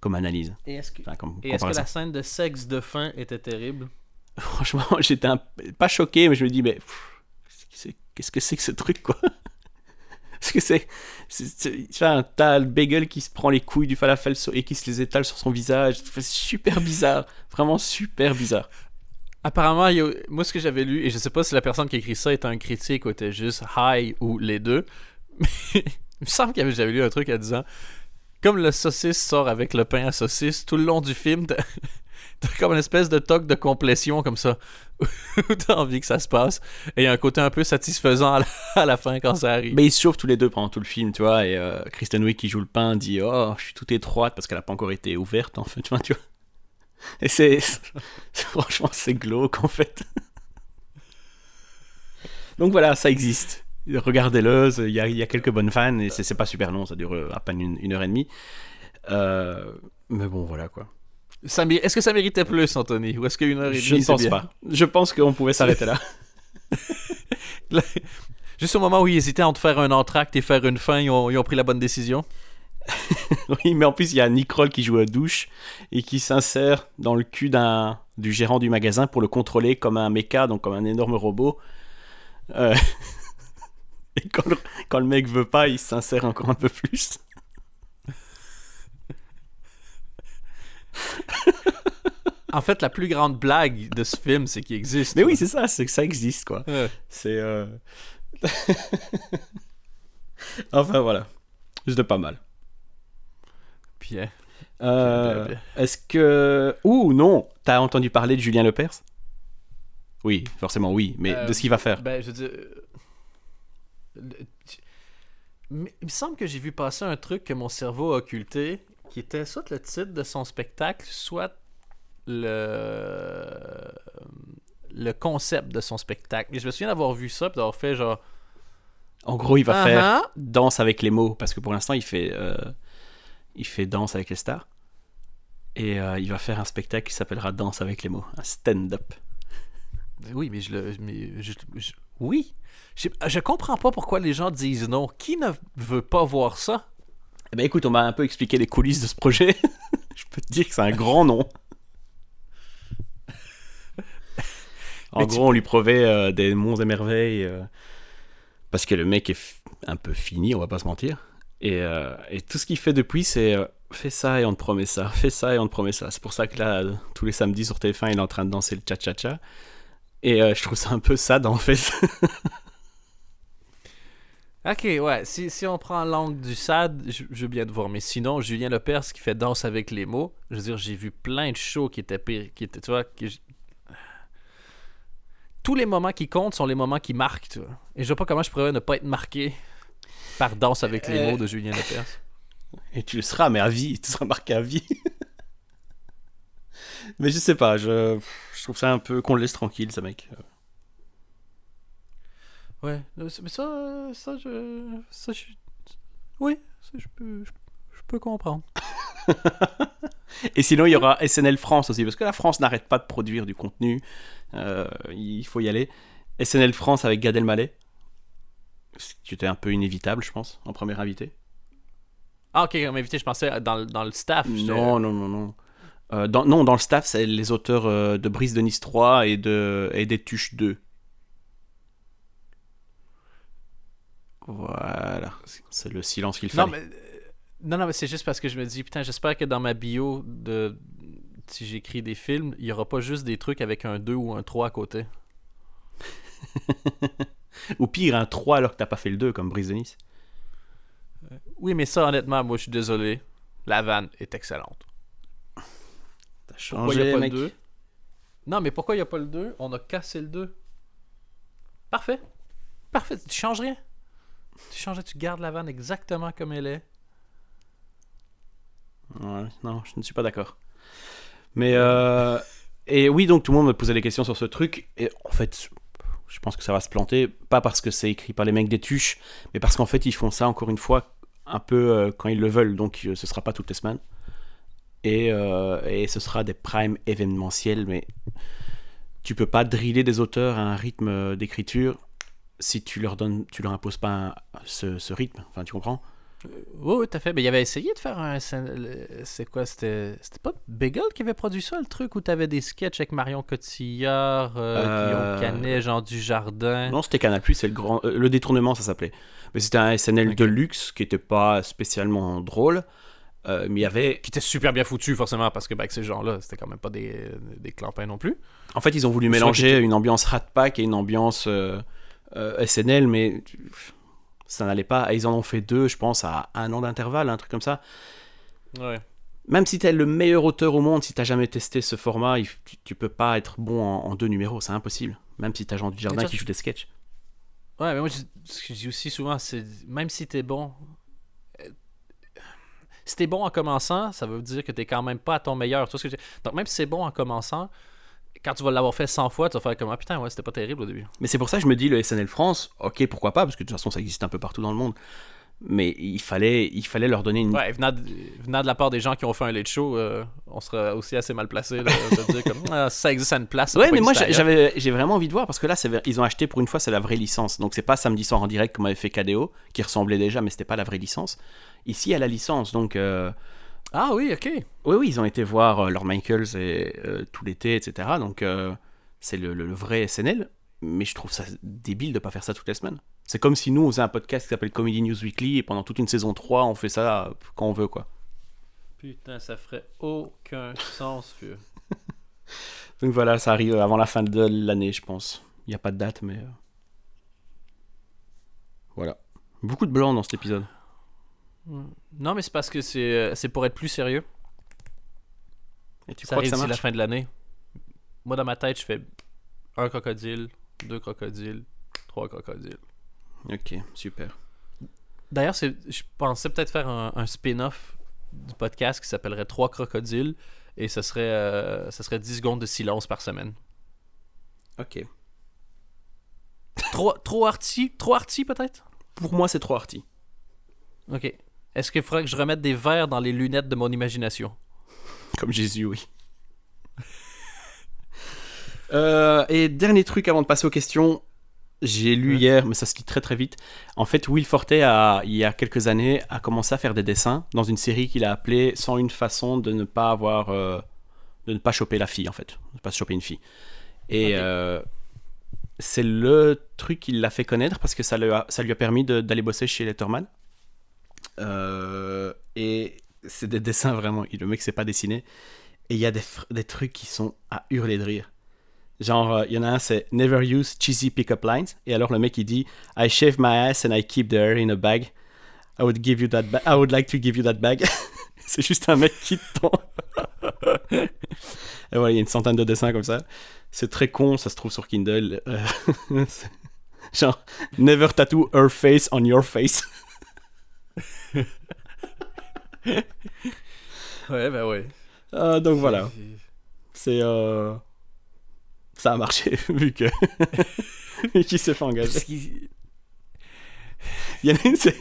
Speaker 2: comme analyse.
Speaker 1: Et est-ce que,
Speaker 2: Enfin, comme
Speaker 1: et est-ce que
Speaker 2: comparaison.
Speaker 1: la scène de sexe de fin était terrible?
Speaker 2: Franchement, j'étais un- pas choqué, mais je me dis, mais pff, c'est- qu'est-ce que c'est que ce truc, quoi? Parce que c'est. c'est- c'est- Enfin, t'as le bagel qui se prend les couilles du falafel et qui se les étale sur son visage. C'est super bizarre. Vraiment super bizarre.
Speaker 1: Apparemment, il y a- moi, ce que j'avais lu, et je sais pas si la personne qui a écrit ça était un critique ou était juste high ou les deux, mais il me semble avait- j'avais lu un truc en disant comme le saucisse sort avec le pain à saucisse, tout le long du film, t'as comme une espèce de toc de complétion comme ça, où t'as envie que ça se passe, et il y a un côté un peu satisfaisant à la, fin quand ça arrive.
Speaker 2: Mais ils se chauffent tous les deux pendant tout le film, tu vois. Et euh, Kristen Wiig qui joue le pain dit Oh, je suis toute étroite parce qu'elle a pas encore été ouverte, en fait. Tu vois. Et c'est- Franchement, c'est glauque, en fait. Donc voilà, ça existe. Regardez-le, il y a, il y a quelques bonnes fans et c'est pas super long, ça dure euh, à peine une, une heure et demie. Euh, mais bon, voilà quoi.
Speaker 1: Est-ce que ça méritait plus, Anthony, ou est-ce qu'une heure et demie
Speaker 2: Je ne pense
Speaker 1: bien?
Speaker 2: pas. Je pense qu'on pouvait s'arrêter là.
Speaker 1: Juste au moment où ils hésitaient entre faire un entracte et faire une fin, ils ont, ils ont pris la bonne décision?
Speaker 2: Oui, mais en plus, il y a Nick Kroll qui joue à douche et qui s'insère dans le cul d'un du gérant du magasin pour le contrôler comme un mecha, donc comme un énorme robot. Euh, Et quand le, quand le mec veut pas, il s'insère encore un peu plus.
Speaker 1: En fait, la plus grande blague de ce film, c'est qu'il existe.
Speaker 2: Mais oui, c'est ça, c'est que ça existe, quoi.
Speaker 1: Ouais.
Speaker 2: C'est. euh, enfin, voilà. Juste pas mal.
Speaker 1: Bien.
Speaker 2: Euh,
Speaker 1: Bien, bien,
Speaker 2: Est-ce que. Ouh, non T'as entendu parler de Julien Lepers? Oui, forcément oui, mais
Speaker 1: Euh,
Speaker 2: de ce qu'il va faire.
Speaker 1: Ben, je veux dire. euh, le- tu- Mais il me semble que j'ai vu passer un truc que mon cerveau a occulté, qui était soit le titre de son spectacle, soit le le concept de son spectacle. Et je me souviens d'avoir vu ça, puis d'avoir fait genre.
Speaker 2: En gros, il va faire danse avec les mots, parce que pour l'instant, il fait, euh, il fait danse avec les stars. Et euh, il va faire un spectacle qui s'appellera Danse avec les mots, un stand-up.
Speaker 1: Oui, mais je le. Mais je- je- oui. Je, je comprends pas pourquoi les gens disent non. Qui ne veut pas voir ça?
Speaker 2: Eh ben écoute, on m'a un peu expliqué les coulisses de ce projet. je peux te dire que c'est un grand nom. en
Speaker 1: Mais tu
Speaker 2: gros, on lui prouvait euh, des monts et merveilles. euh, parce que le mec est un peu fini, on va pas se mentir. Et, euh, et tout ce qu'il fait depuis, c'est fais ça et on te promet ça, fais ça et on te promet ça. C'est pour ça que là, tous les samedis sur TF1, il est en train de danser le cha-cha-cha. Et euh, je trouve ça un peu sad en fait.
Speaker 1: Ok, ouais. Si, si on prend l'angle du SAD, je, je veux bien te voir. Mais sinon, Julien Lepers qui fait Danse avec les mots, je veux dire, j'ai vu plein de shows qui étaient pires. Qui étaient, tu vois, que j'- Tous les moments qui comptent sont les moments qui marquent, tu vois. Et je vois pas comment je pourrais ne pas être marqué par Danse avec les
Speaker 2: Euh.
Speaker 1: mots de Julien Lepers.
Speaker 2: Et tu le seras, mais à vie, tu seras marqué à vie. mais je sais pas, je, je trouve ça un peu qu'on le laisse tranquille, ce mec.
Speaker 1: Ouais, euh, mais ça, euh, ça, je. Ça, je. Oui, ça, je peux. Je, je peux comprendre.
Speaker 2: Et sinon, il y aura SNL France aussi, parce que la France n'arrête pas de produire du contenu. Euh, il faut y aller. SNL France avec Gad Elmaleh. Qui était un peu inévitable, je pense, en premier invité.
Speaker 1: Ah, ok, comme invité, je pensais dans, le- dans le staff. j'étais-
Speaker 2: Non, non, non, non. Euh, dans, non, dans le staff, c'est les auteurs euh, de Brise de Nice 3 et, de, et des Tuches 2. Voilà. C'est le silence qu'il
Speaker 1: Non,
Speaker 2: fallait.
Speaker 1: mais, euh, non, non, mais c'est juste parce que je me dis, putain, j'espère que dans ma bio, de, si j'écris des films, il y aura pas juste des trucs avec un 2 ou un 3 à côté.
Speaker 2: Ou pire, un 3 alors que t'as pas fait le 2, comme Brise de Nice.
Speaker 1: Oui, mais ça, honnêtement, moi, je suis désolé. La vanne est excellente. Pourquoi il n'y a pas
Speaker 2: mec.
Speaker 1: le 2 Non, mais pourquoi il n'y a pas le 2 On a cassé le 2. Parfait. Parfait. Tu changes rien. Tu changes, tu gardes la vanne exactement comme elle est.
Speaker 2: Ouais, non, je ne suis pas d'accord. Mais euh, et oui, donc tout le monde me posait des questions sur ce truc. Et en fait, je pense que ça va se planter, pas parce que c'est écrit par les mecs des tuches, mais parce qu'en fait ils font ça encore une fois un peu euh, quand ils le veulent. Donc euh, ce sera pas toutes les semaines. Et, euh, et ce sera des primes événementiels, mais tu peux pas driller des auteurs à un rythme euh, d'écriture si tu leur donnes, tu leur imposes pas un- ce, ce rythme. Enfin, tu comprends?
Speaker 1: Oui, oui, tout à fait. Mais il avait essayé de faire un. C'est quoi C'était c'était pas Bagel qui avait produit ça, le truc où t'avais des sketchs avec Marion Cotillard, euh,
Speaker 2: Euh,
Speaker 1: Guillaume Canet, Jean Dujardin.
Speaker 2: Non, c'était Canal+, c'est le grand, euh, le détournement, ça s'appelait. Mais c'était un SNL de luxe qui était pas spécialement drôle, euh, mais il y avait.
Speaker 1: Qui était super bien foutu, forcément, parce que ben, avec ces gens-là, c'était quand même pas des, des clampins non plus.
Speaker 2: En fait, ils ont voulu mélanger une ambiance Rat Pack et une ambiance euh, euh, SNL, mais ça n'allait pas. Et ils en ont fait deux, je pense, à un an d'intervalle, un truc comme ça.
Speaker 1: Ouais.
Speaker 2: Même si t'es le meilleur auteur au monde, si t'as jamais testé ce format, il- tu, tu peux pas être bon en, en deux numéros, c'est impossible. Même si t'as Jean Dujardin qui joue des sketchs.
Speaker 1: Ouais, mais moi, je- ce que je dis aussi souvent, c'est même si t'es bon. Si t'es bon en commençant, ça veut dire que t'es quand même pas à ton meilleur. Tu vois ce que? Donc, même si c'est bon en commençant, quand tu vas l'avoir fait 100 fois, tu vas faire comme Ah putain, ouais, c'était pas terrible au début.
Speaker 2: Mais c'est pour ça que je me dis le SNL France, ok, pourquoi pas, parce que de toute façon ça existe un peu partout dans le monde. Mais il fallait, il fallait leur donner une.
Speaker 1: Ouais, venant de, venant de la part des gens qui ont fait un late show, euh, on serait aussi assez mal placé de dire comme Ah, ça existe à une place.
Speaker 2: Ouais, mais moi j'avais, j'ai vraiment envie de voir parce que là, ils ont acheté pour une fois, c'est la vraie licence. Donc c'est pas samedi soir en direct comme avait fait KDO, qui ressemblait déjà, mais c'était pas la vraie licence. Ici, a la licence, donc euh,
Speaker 1: Ah oui, ok.
Speaker 2: oui, oui, ils ont été voir euh, Lord Michaels et, euh, tout l'été, etc. Donc c'est le, le- le vrai SNL, mais je trouve ça débile de pas faire ça toutes les semaines. C'est comme si nous on faisait un podcast qui s'appelle Comedy News Weekly et pendant toute une saison 3, on fait ça quand on veut, quoi.
Speaker 1: Putain, ça ferait aucun sens, vieux.
Speaker 2: Donc voilà, ça arrive avant la fin de l'année, je pense. Il n'y a pas de date, mais. Voilà. Beaucoup de blanc dans cet épisode.
Speaker 1: Non, mais c'est parce que c'est euh, c'est pour être plus sérieux.
Speaker 2: Et tu
Speaker 1: ça
Speaker 2: crois que ça
Speaker 1: d'ici la fin de l'année. Moi, dans ma tête, je fais un crocodile, deux crocodiles, trois crocodiles.
Speaker 2: Ok, super.
Speaker 1: D'ailleurs, c'est- je pensais peut-être faire un, un spin-off du podcast qui s'appellerait Trois crocodiles et ce serait, euh, ce serait 10 secondes de silence par semaine.
Speaker 2: Ok.
Speaker 1: Trop, trop arty, trop arty peut-être?
Speaker 2: Pour moi, c'est trop arty.
Speaker 1: Ok. Est-ce qu'il faudrait que je remette des verres dans les lunettes de mon imagination?
Speaker 2: Comme Jésus, oui. Euh, et dernier truc avant de passer aux questions, j'ai lu
Speaker 1: Ouais.
Speaker 2: hier, mais ça se lit très très vite. En fait, Will Forte, a, il y a quelques années, a commencé à faire des dessins dans une série qu'il a appelée Sans une façon de ne pas avoir. euh, de ne pas choper la fille, en fait. De ne pas choper une fille. Et euh, c'est le truc qui l'a fait connaître parce que ça, lui a, ça lui a permis d'aller bosser chez Letterman. Euh, et c'est des dessins vraiment. Le mec s'est pas dessiné. Et il y a des, trucs qui sont à hurler de rire. Genre, euh, il y en a un, c'est Never use cheesy pick-up lines. Et alors le mec il dit I shave my ass and I keep the hair in a bag. I would give you that ba- I would like to give you that bag. c'est juste un mec qui tend. et voilà, il y a une centaine de dessins comme ça. C'est très con, ça se trouve sur Kindle. Euh, c'est- Genre, never tattoo her face on your face.
Speaker 1: Ouais, ben ouais.
Speaker 2: Euh, donc voilà, c'est. euh, Ça a marché, vu que. vu qu'il s'est fait engager.
Speaker 1: Parce qu'il-
Speaker 2: Il y en a une, c'est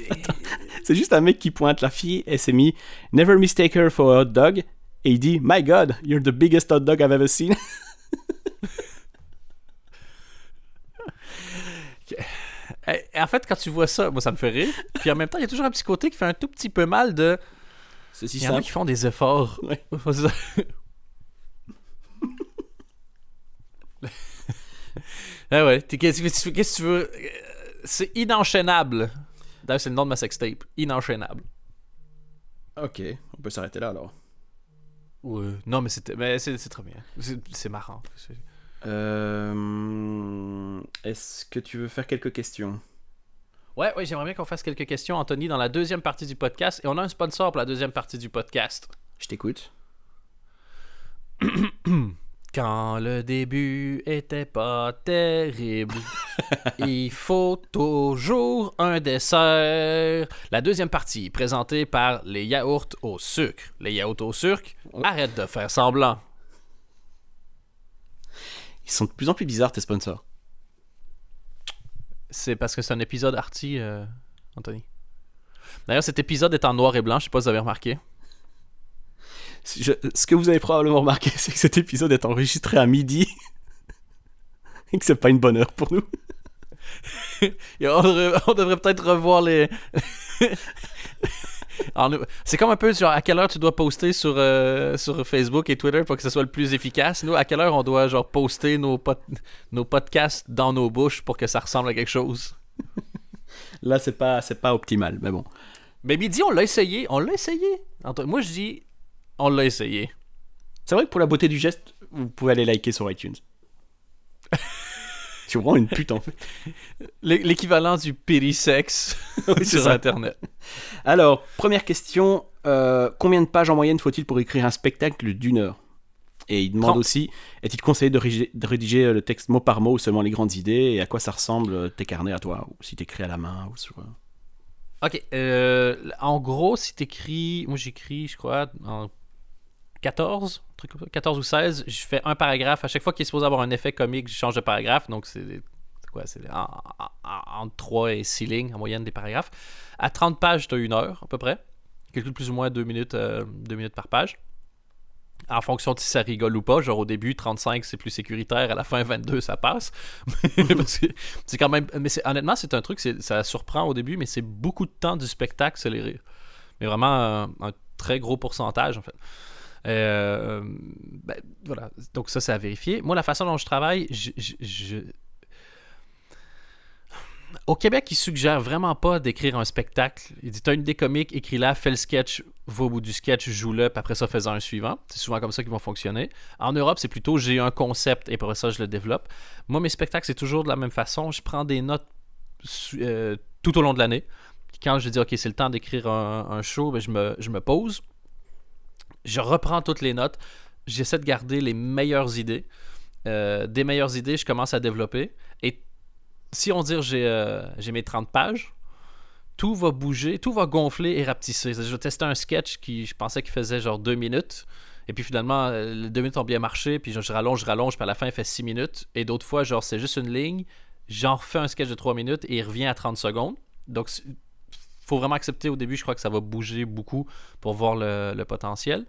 Speaker 2: c'est juste un mec qui pointe la fille et s'est mis Never mistake her for a hot dog. Et il dit My God, you're the biggest hot dog I've ever seen.
Speaker 1: Eh, En fait, quand tu vois ça, moi, ça me fait rire. Puis en même temps, il y a toujours un petit côté qui fait un tout petit peu mal de.
Speaker 2: C'est si
Speaker 1: Il y en a qui font des efforts.
Speaker 2: Ouais.
Speaker 1: Ah ouais, qu'est-ce que tu veux? Euh, C'est inenchaînable. D'ailleurs, c'est le nom de ma sextape. Inenchaînable.
Speaker 2: Ok, on peut s'arrêter là alors.
Speaker 1: Ouais. Non, mais c'est très bien. C'est c'est marrant.
Speaker 2: Euh, Est-ce que tu veux faire quelques questions?
Speaker 1: Ouais, ouais, j'aimerais bien qu'on fasse quelques questions, Anthony, dans la deuxième partie du podcast. Et on a un sponsor pour la deuxième partie du podcast.
Speaker 2: Je t'écoute.
Speaker 1: Quand le début était pas terrible, il faut toujours un dessert. La deuxième partie, présentée par les yaourts au sucre. Les yaourts au sucre, arrête de faire semblant.
Speaker 2: Ils sont de plus en plus bizarres tes sponsors.
Speaker 1: C'est parce que c'est un épisode arty, euh, Anthony. D'ailleurs, cet épisode est en noir et blanc, je sais pas si vous avez remarqué.
Speaker 2: Je- ce que vous avez probablement remarqué, c'est que cet épisode est enregistré à midi. Et que c'est pas une bonne heure pour nous.
Speaker 1: Et on devrait, on devrait peut-être revoir les. C'est comme un peu genre à quelle heure tu dois poster sur, euh, sur Facebook et Twitter pour que ce soit le plus efficace? Nous, à quelle heure on doit genre poster nos, nos podcasts dans nos bouches pour que ça ressemble à quelque chose?
Speaker 2: Là, c'est pas, c'est pas optimal, mais bon.
Speaker 1: Mais midi, on l'a essayé. On l'a essayé. Moi, je dis, on l'a essayé.
Speaker 2: C'est vrai que pour la beauté du geste, vous pouvez aller liker sur iTunes. Tu vraiment une pute en fait.
Speaker 1: L'é- L'équivalent du périsex
Speaker 2: Oui, c'est
Speaker 1: sur
Speaker 2: ça.
Speaker 1: Internet.
Speaker 2: Alors, première question euh, combien de pages en moyenne faut-il pour écrire un spectacle d'une heure? Et il demande
Speaker 1: 30.
Speaker 2: aussi est-il conseillé de rédiger, de rédiger, euh, le texte mot par mot ou seulement les grandes idées? Et à quoi ça ressemble euh, tes carnets à toi? Ou si t'écris à la main ou sur.
Speaker 1: Ok, euh, en gros, si t'écris, moi j'écris, je crois, en 14, un truc comme ça, 14 ou 16, je fais un paragraphe. À chaque fois qu'il est supposé avoir un effet comique, je change de paragraphe. Donc c'est quoi C'est en- en- en- entre 3 et 6 lignes en moyenne des paragraphes. À 30 pages, tu as une heure à peu près. Calcule plus ou moins 2 minutes, euh, minutes par page. En fonction de si ça rigole ou pas, genre au début 35 c'est plus sécuritaire, à la fin 22 ça passe. Mais honnêtement, c'est un truc, ça surprend au début, mais c'est beaucoup de temps du spectacle, c'est les rires. Mais vraiment un, un très gros pourcentage en fait. Euh, ben, donc ça c'est à vérifier. Moi, la façon dont je travaille, je, au Québec, ils suggèrent vraiment pas d'écrire un spectacle. Ils disent T'as une idée comique, écris-la, fais le sketch, va au bout du sketch, joue-le, puis après ça, fais-en un suivant. C'est souvent comme ça qu'ils vont fonctionner. En Europe, c'est plutôt j'ai un concept et après ça, je le développe. Moi, mes spectacles, c'est toujours de la même façon. Je prends des notes euh, tout au long de l'année. Quand je dis OK, c'est le temps d'écrire un, show, ben, je me pose. Je reprends toutes les notes. J'essaie de garder les meilleures idées. Euh, des meilleures idées, je commence à développer. Et si on dit j'ai euh, mes 30 pages, tout va bouger, tout va gonfler et rapetisser. Je testais un sketch qui, je pensais qu'il faisait genre 2 minutes. Et puis finalement, euh, les 2 minutes ont bien marché. Puis je, je rallonge, je rallonge. Puis à la fin, il fait 6 minutes. Et d'autres fois, genre, c'est juste une ligne. J'en refais un sketch de 3 minutes et il revient à 30 secondes. Donc, faut vraiment accepter au début, je crois que ça va bouger beaucoup pour voir le, potentiel.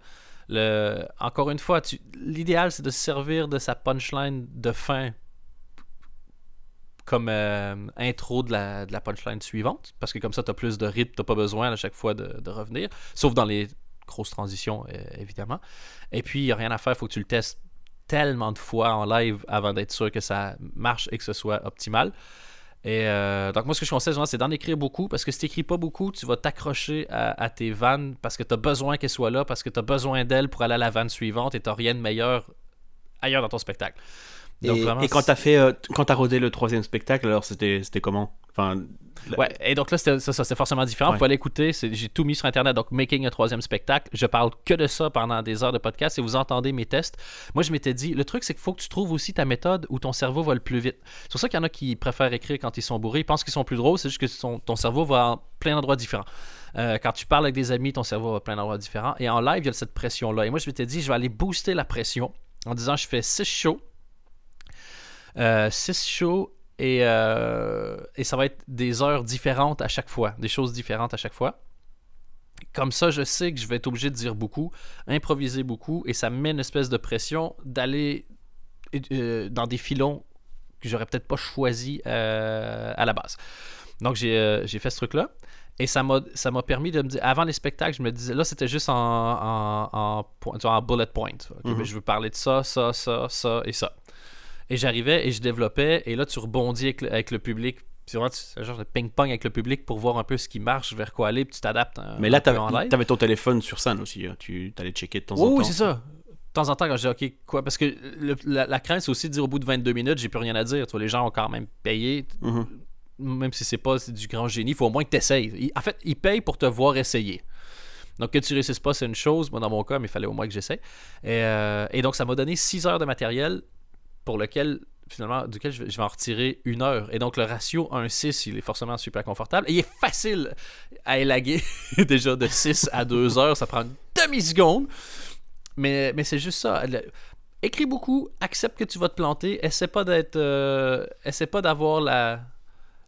Speaker 1: Le... Encore une fois, l'idéal, c'est de se servir de sa punchline de fin comme euh, intro de la, punchline suivante, parce que comme ça, tu as plus de rythme, tu pas besoin à chaque fois de, de, revenir, sauf dans les grosses transitions, euh, évidemment. Et puis, il n'y a rien à faire, il faut que tu le testes tellement de fois en live avant d'être sûr que ça marche et que ce soit optimal. Et euh, donc, moi, ce que je conseille, c'est d'en écrire beaucoup parce que si tu n'écris pas beaucoup, tu vas t'accrocher à, tes vannes parce que tu as besoin qu'elles soient là, parce que tu as besoin d'elles pour aller à la vanne suivante et tu rien de meilleur ailleurs dans ton spectacle.
Speaker 2: Et, quand tu as fait, euh, quand as rodé le troisième spectacle, alors c'était comment? Enfin,
Speaker 1: Ouais, et donc là, c'était ça, c'est forcément différent. Vous pouvez l'écouter. J'ai tout mis sur Internet. Donc, Making a troisième spectacle. Je parle que de ça pendant des heures de podcast et vous entendez mes tests. Moi, je m'étais dit, le truc, c'est qu'il faut que tu trouves aussi ta méthode où ton cerveau va le plus vite. C'est pour ça qu'il y en a qui préfèrent écrire quand ils sont bourrés. Ils pensent qu'ils sont plus drôles. C'est juste que ton cerveau va en plein d'endroits différents. Euh, quand tu parles avec des amis, ton cerveau va à plein d'endroits différents. Et en live, il y a cette pression-là. Et moi, je m'étais dit, je vais aller booster la pression en disant, je fais 6 shows. 6 euh, shows euh, et, ça va être des heures différentes à chaque fois, des choses différentes à chaque fois. Comme ça, je sais que je vais être obligé de dire beaucoup, improviser beaucoup, et ça me met une espèce de pression d'aller euh, dans des filons que j'aurais peut-être pas choisi euh, à la base. Donc j'ai fait ce truc-là. Et ça m'a permis de me dire, avant les spectacles, je me disais, là c'était juste en, en, en, bullet point. Mm-hmm. je veux parler de ça, ça, ça, ça et ça. Et j'arrivais et je développais, et là, tu rebondis avec le, public. C'est vraiment un genre de ping-pong avec le public pour voir un peu ce qui marche, vers quoi aller, puis tu t'adaptes.
Speaker 2: Mais là, tu avais ton téléphone sur scène aussi. Hein. Tu allais checker de temps en temps.
Speaker 1: Oui, c'est ça. De temps en temps, quand je dis OK, quoi? Parce que la, crainte, c'est aussi de dire au bout de 22 minutes, j'ai plus rien à dire. les gens ont quand même payé. Mm-hmm. Même si c'est pas du grand génie, il faut au moins que tu essayes. En fait, ils payent pour te voir essayer. Donc, que tu réussisses pas, c'est une chose. Moi, dans mon cas, mais il fallait au moins que j'essaie. Et, euh, et, donc, ça m'a donné 6 heures de matériel pour lequel finalement, duquel je vais, en retirer une heure. Et donc, le ratio 1-6, il est forcément super confortable. Il est facile à élaguer. Déjà, de 6 à 2 heures, ça prend une demi-seconde. Mais, mais c'est juste ça. écris beaucoup, accepte que tu vas te planter, essaie pas d'être. Euh, essaie pas d'avoir la,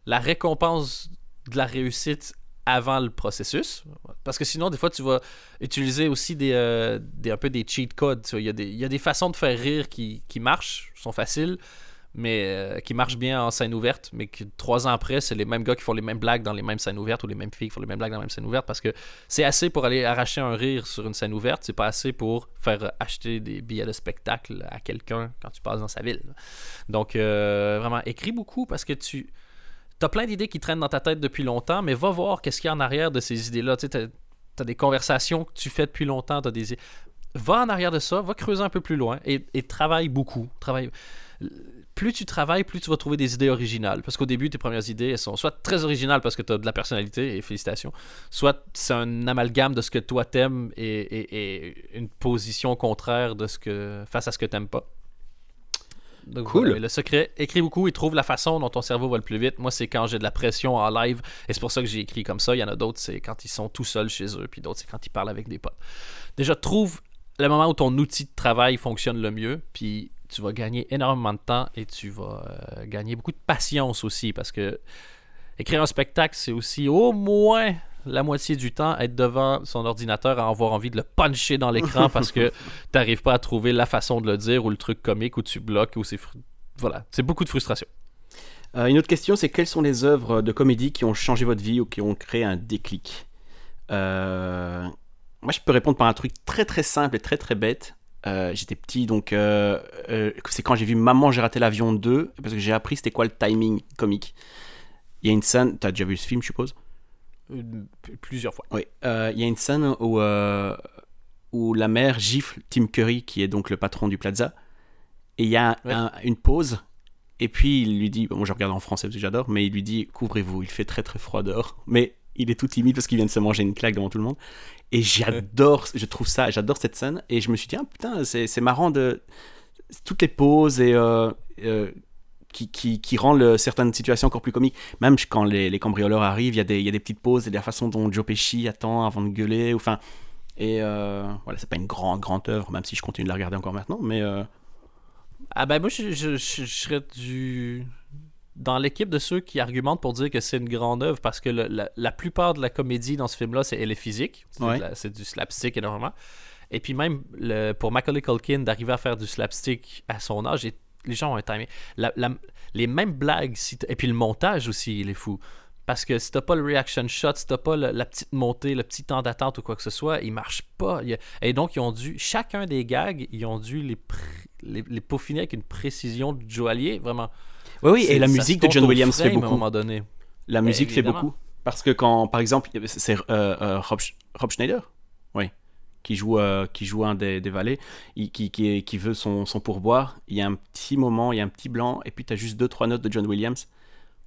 Speaker 1: la récompense de la réussite avant le processus. Parce que sinon, des fois, tu vas utiliser aussi des, euh, un peu des cheat codes. Il y, a des, y, a des, façons de faire rire qui, qui marchent, sont faciles, mais euh, qui marchent bien en scène ouverte, mais que trois ans après, c'est les mêmes gars qui font les mêmes blagues dans les mêmes scènes ouvertes ou les mêmes filles qui font les mêmes blagues dans les mêmes scènes ouvertes parce que c'est assez pour aller arracher un rire sur une scène ouverte, c'est pas assez pour faire acheter des billets de spectacle à quelqu'un quand tu passes dans sa ville. Donc, euh, vraiment, écris beaucoup parce que tu T'as plein d'idées qui traînent dans ta tête depuis longtemps, mais va voir qu'est-ce qu'il y a en arrière de ces idées-là. Tu sais, as, des conversations que tu fais depuis longtemps, as des... Va en arrière de ça, va creuser un peu plus loin et, travaille beaucoup. Travaille... Plus tu travailles, plus tu vas trouver des idées originales. Parce qu'au début, tes premières idées, elles sont soit très originales parce que tu as de la personnalité, et félicitations, soit c'est un amalgame de ce que toi t'aimes et, et, une position contraire de ce que face à ce que t'aimes pas
Speaker 2: cool.
Speaker 1: le secret, écris beaucoup et trouve la façon dont ton cerveau va le plus vite. Moi, c'est quand j'ai de la pression en live et c'est pour ça que j'ai écrit comme ça. Il y en a d'autres, c'est quand ils sont tout seuls chez eux, puis d'autres, c'est quand ils parlent avec des potes. Déjà, trouve le moment où ton outil de travail fonctionne le mieux, puis tu vas gagner énormément de temps et tu vas euh, gagner beaucoup de patience aussi parce que écrire un spectacle, c'est aussi au moins la moitié du temps être devant son ordinateur à avoir envie de le puncher dans l'écran parce que tu n'arrives pas à trouver la façon de le dire ou le truc comique où tu bloques ou c'est voilà, c'est beaucoup de frustration.
Speaker 2: Euh, une autre question, c'est quelles sont les œuvres de comédie qui ont changé votre vie ou qui ont créé un déclic? Euh, Moi, je peux répondre par un truc très très simple et très très bête. Euh, j'étais petit, donc c'est quand j'ai vu Maman, j'ai raté l'avion 2, parce que j'ai appris c'était quoi le timing comique. Il y a une scène, tu as déjà vu ce film, je suppose?
Speaker 1: Plusieurs fois.
Speaker 2: Oui, euh, il y a une scène où, euh, où la mère gifle Tim Curry, qui est donc le patron du Plaza, et il y a une pause, et puis il lui dit, bon, je regarde en français parce que j'adore, mais il lui dit, couvrez-vous, il fait très très froid dehors. Mais il est tout timide parce qu'il vient de se manger une claque devant tout le monde. Et j'adore, je trouve ça, j'adore cette scène, et je me suis dit, ah, putain, c'est marrant de... Toutes les pauses et... Euh, qui, qui, qui rend le, certaines situations encore plus comiques. Même quand les, les cambrioleurs arrivent, il y, a des, y a des petites pauses et la façon dont Joe Pesci attend avant de gueuler. Enfin, et euh, voilà, c'est pas une grande, grande œuvre, même si je continue de la regarder encore maintenant. Mais euh,
Speaker 1: ah ben moi, je, je, je, serais du dans l'équipe de ceux qui argumentent pour dire que c'est une grande œuvre parce que la, la, plupart de la comédie dans ce film-là, c'est elle est physique, c'est du slapstick énormément. Et puis même le, pour Macaulay Culkin d'arriver à faire du slapstick à son âge, et les gens ont un timing. La- la- les mêmes blagues, si et puis le montage aussi, il est fou. Parce que si t'as pas le reaction shot, si t'as pas le- la petite montée, le petit temps d'attente ou quoi que ce soit, il marche pas. Il y a- Et donc, ils ont dû, chacun des gags, ils ont dû les, pr- les, les peaufiner avec une précision de joaillier, vraiment.
Speaker 2: Oui, oui, et la musique de John Williams fait
Speaker 1: frame À un
Speaker 2: beaucoup.
Speaker 1: moment donné.
Speaker 2: La musique fait
Speaker 1: évidemment.
Speaker 2: beaucoup. Parce que quand, par exemple, c'est euh, euh, Rob, Sch- Rob Schneider, oui, qui joue, euh, qui joue un des, des valets, il- qui, qui, qui veut son, son pourboire. Il y a un petit moment, il y a un petit blanc, et puis tu as juste deux, trois notes de John Williams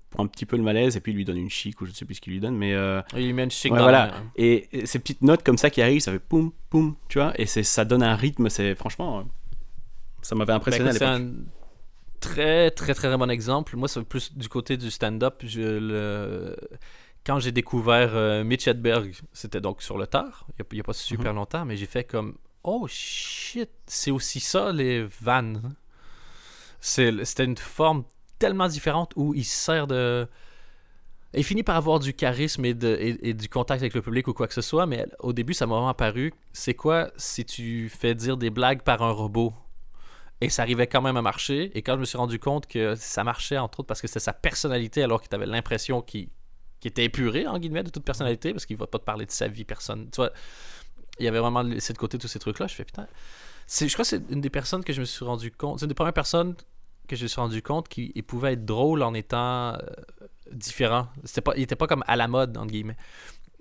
Speaker 2: pour un petit peu le malaise, et puis il lui donne une chic, ou je ne sais plus ce qu'il lui donne, mais. euh,
Speaker 1: Il met une chic
Speaker 2: Ouais,
Speaker 1: dans
Speaker 2: voilà.
Speaker 1: la-
Speaker 2: et, et ces petites notes comme ça qui arrivent, ça fait poum, poum, tu vois, et ça donne un rythme, c'est franchement. euh, Ça m'avait
Speaker 1: Ben,
Speaker 2: impressionné
Speaker 1: écoute,
Speaker 2: à
Speaker 1: c'est
Speaker 2: l'époque.
Speaker 1: un très, très, très bon exemple. Moi, c'est plus du côté du stand-up. Le... Quand j'ai découvert euh, Mitch Hedberg, c'était donc sur le tard, il n'y a, pas super
Speaker 2: Mhm.
Speaker 1: longtemps, mais j'ai fait comme Oh shit, c'est aussi ça les vannes. C'était une forme tellement différente où il se sert de. Il finit par avoir du charisme et, de, et, et du contact avec le public ou quoi que ce soit, mais au début, ça m'a vraiment paru c'est quoi si tu fais dire des blagues par un robot? Et ça arrivait quand même à marcher. Et quand je me suis rendu compte que ça marchait, entre autres, parce que c'était sa personnalité, alors que tu avais l'impression qu'il qu'il était épuré, en guillemets, de toute personnalité, parce qu'il va pas te parler de sa vie, personne. Tu vois, il y avait vraiment laissé de côté tous ces trucs-là. Je fais putain. Je crois que c'est une des personnes que je me suis rendu compte. C'est une des premières personnes que je me suis rendu compte qu'il il pouvait être drôle en étant euh, différent. C'était pas, il était pas comme à la mode, entre guillemets.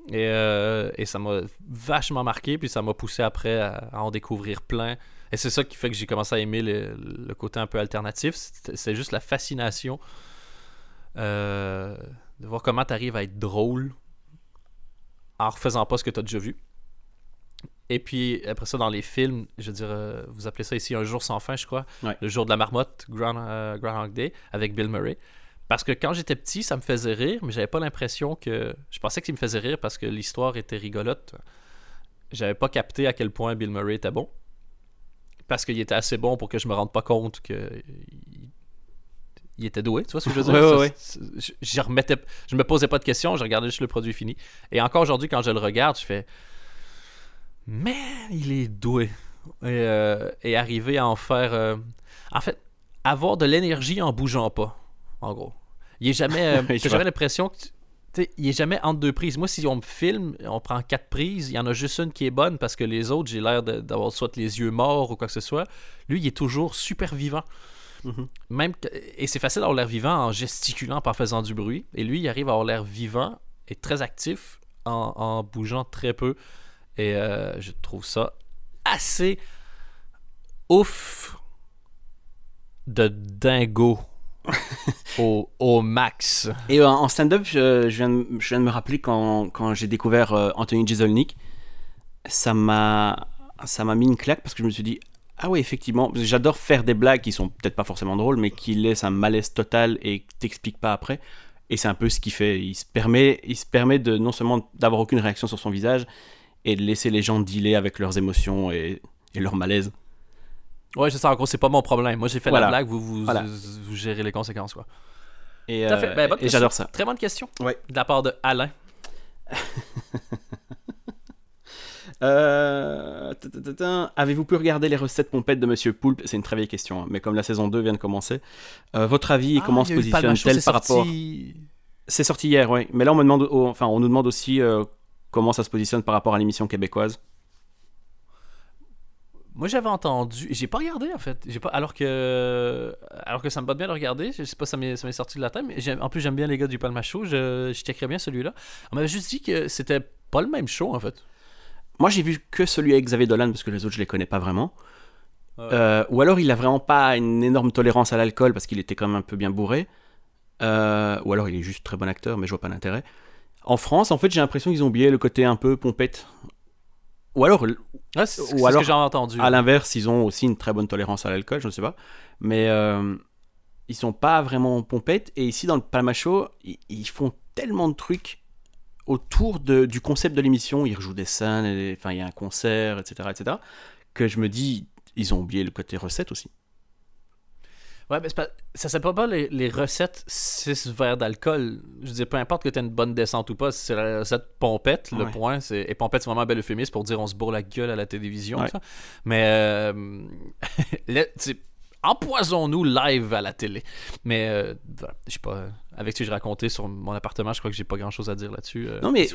Speaker 1: Et, euh, et ça m'a vachement marqué, puis ça m'a poussé après à, en découvrir plein. Et c'est ça qui fait que j'ai commencé à aimer le, le côté un peu alternatif. C'est juste la fascination euh, de voir comment tu arrives à être drôle en refaisant pas ce que tu as déjà vu. Et puis après ça, dans les films, je veux dire, euh, vous appelez ça ici Un jour sans fin, je crois.
Speaker 2: Ouais.
Speaker 1: Le jour de la marmotte, Ground, euh, Groundhog Day, avec Bill Murray. Parce que quand j'étais petit, ça me faisait rire, mais j'avais pas l'impression que. Je pensais qu'il me faisait rire parce que l'histoire était rigolote. J'avais pas capté à quel point Bill Murray était bon. Parce qu'il était assez bon pour que je me rende pas compte que. Il- était doué, tu vois ce que je veux dire? Ça,
Speaker 2: ouais.
Speaker 1: c'est- Je, remettais, je me posais pas de questions, je regardais juste le produit fini. Et encore aujourd'hui, quand je le regarde, je fais. Man, il est doué. Et, euh, et arriver à en faire. euh, En fait, avoir de l'énergie en bougeant pas, en gros. Il est jamais. euh,
Speaker 2: Oui,
Speaker 1: T'as jamais l'impression que. tu- il est jamais entre deux prises. Moi, si on me filme, on prend quatre prises, il y en a juste une qui est bonne parce que les autres, j'ai l'air d'avoir soit les yeux morts ou quoi que ce soit. Lui, il est toujours super vivant.
Speaker 2: Mhm.
Speaker 1: Même que- et c'est facile d'avoir l'air vivant en gesticulant, en faisant du bruit. Et lui, il arrive à avoir l'air vivant et très actif en, en bougeant très peu. Et euh, je trouve ça assez ouf de dingo au, au max.
Speaker 2: Et euh, en stand-up, je, je viens de, je viens de me rappeler quand, quand j'ai découvert euh, Anthony Jeselnik, ça m'a ça m'a mis une claque parce que je me suis dit ah ouais effectivement j'adore faire des blagues qui sont peut-être pas forcément drôles mais qui laissent un malaise total et que t'expliques pas après et c'est un peu ce qu'il fait il se permet il se permet de non seulement d'avoir aucune réaction sur son visage et de laisser les gens dealer avec leurs émotions et, et leur malaise
Speaker 1: Ouais, c'est ça. En gros, c'est pas mon problème. Moi, j'ai fait
Speaker 2: Voilà.
Speaker 1: la blague, vous, vous,
Speaker 2: Voilà.
Speaker 1: vous, vous gérez les conséquences. Quoi.
Speaker 2: et, euh,
Speaker 1: Ben,
Speaker 2: et j'adore ça
Speaker 1: Très bonne question.
Speaker 2: Ouais.
Speaker 1: De la part de Alain.
Speaker 2: Euh. Avez-vous pu regarder les recettes pompettes de Monsieur Poulpe? C'est une très vieille question, hein, mais comme la saison 2 vient de commencer, euh, votre avis et comment
Speaker 1: Ah,
Speaker 2: se
Speaker 1: Palma Show,
Speaker 2: positionne-t-elle par rapport
Speaker 1: sorti-
Speaker 2: C'est sorti hier, oui. Mais là, on me demande, oh, enfin, on nous demande aussi euh, comment ça se positionne par rapport à l'émission québécoise.
Speaker 1: Moi, j'avais entendu. J'ai pas regardé, en fait. J'ai pas... Alors que alors que ça me botte bien de regarder. Je sais pas, ça m'est ça m'est sorti de la tête. Mais en plus, j'aime bien les gars du Palma Show. Je, je checkerais bien celui-là. On m'avait juste dit que c'était pas le même show, en fait.
Speaker 2: Moi, j'ai vu que celui avec Xavier Dolan parce que les autres, je les connais pas vraiment.
Speaker 1: Ouais.
Speaker 2: Euh, ou alors, il a vraiment pas une énorme tolérance à l'alcool parce qu'il était quand même un peu bien bourré. Euh, ou alors, il est juste très bon acteur, mais je vois pas l'intérêt. En France, en fait, j'ai l'impression qu'ils ont oublié le côté un peu pompette. Ou alors,
Speaker 1: Ouais, c'est
Speaker 2: Ou
Speaker 1: c'est ce que j'ai entendu.
Speaker 2: À l'inverse, ils ont aussi une très bonne tolérance à l'alcool, je ne sais pas. Mais euh, ils sont pas vraiment pompettes. Et ici, dans le Palma Show, ils, ils font tellement de trucs autour de- du concept de l'émission. Ils rejouent des scènes, et- enfin, il y a un concert, etc., etc. Que je me dis, ils ont oublié le côté recette aussi.
Speaker 1: Ouais, mais pas, ça s'appelle pas les, les recettes 6 verres d'alcool. Je veux dire, peu importe que tu aies une bonne descente ou pas, c'est la recette pompette, le
Speaker 2: Ouais. point.
Speaker 1: C'est... Et pompette, c'est vraiment un bel euphémisme pour dire on se bourre la gueule à la télévision.
Speaker 2: Ouais.
Speaker 1: ça. Mais euh, empoisons-nous live à la télé. Mais euh, voilà, je sais pas, avec ce que j'ai raconté sur mon appartement, je crois que j'ai pas grand chose à dire là-dessus. euh,
Speaker 2: Non, mais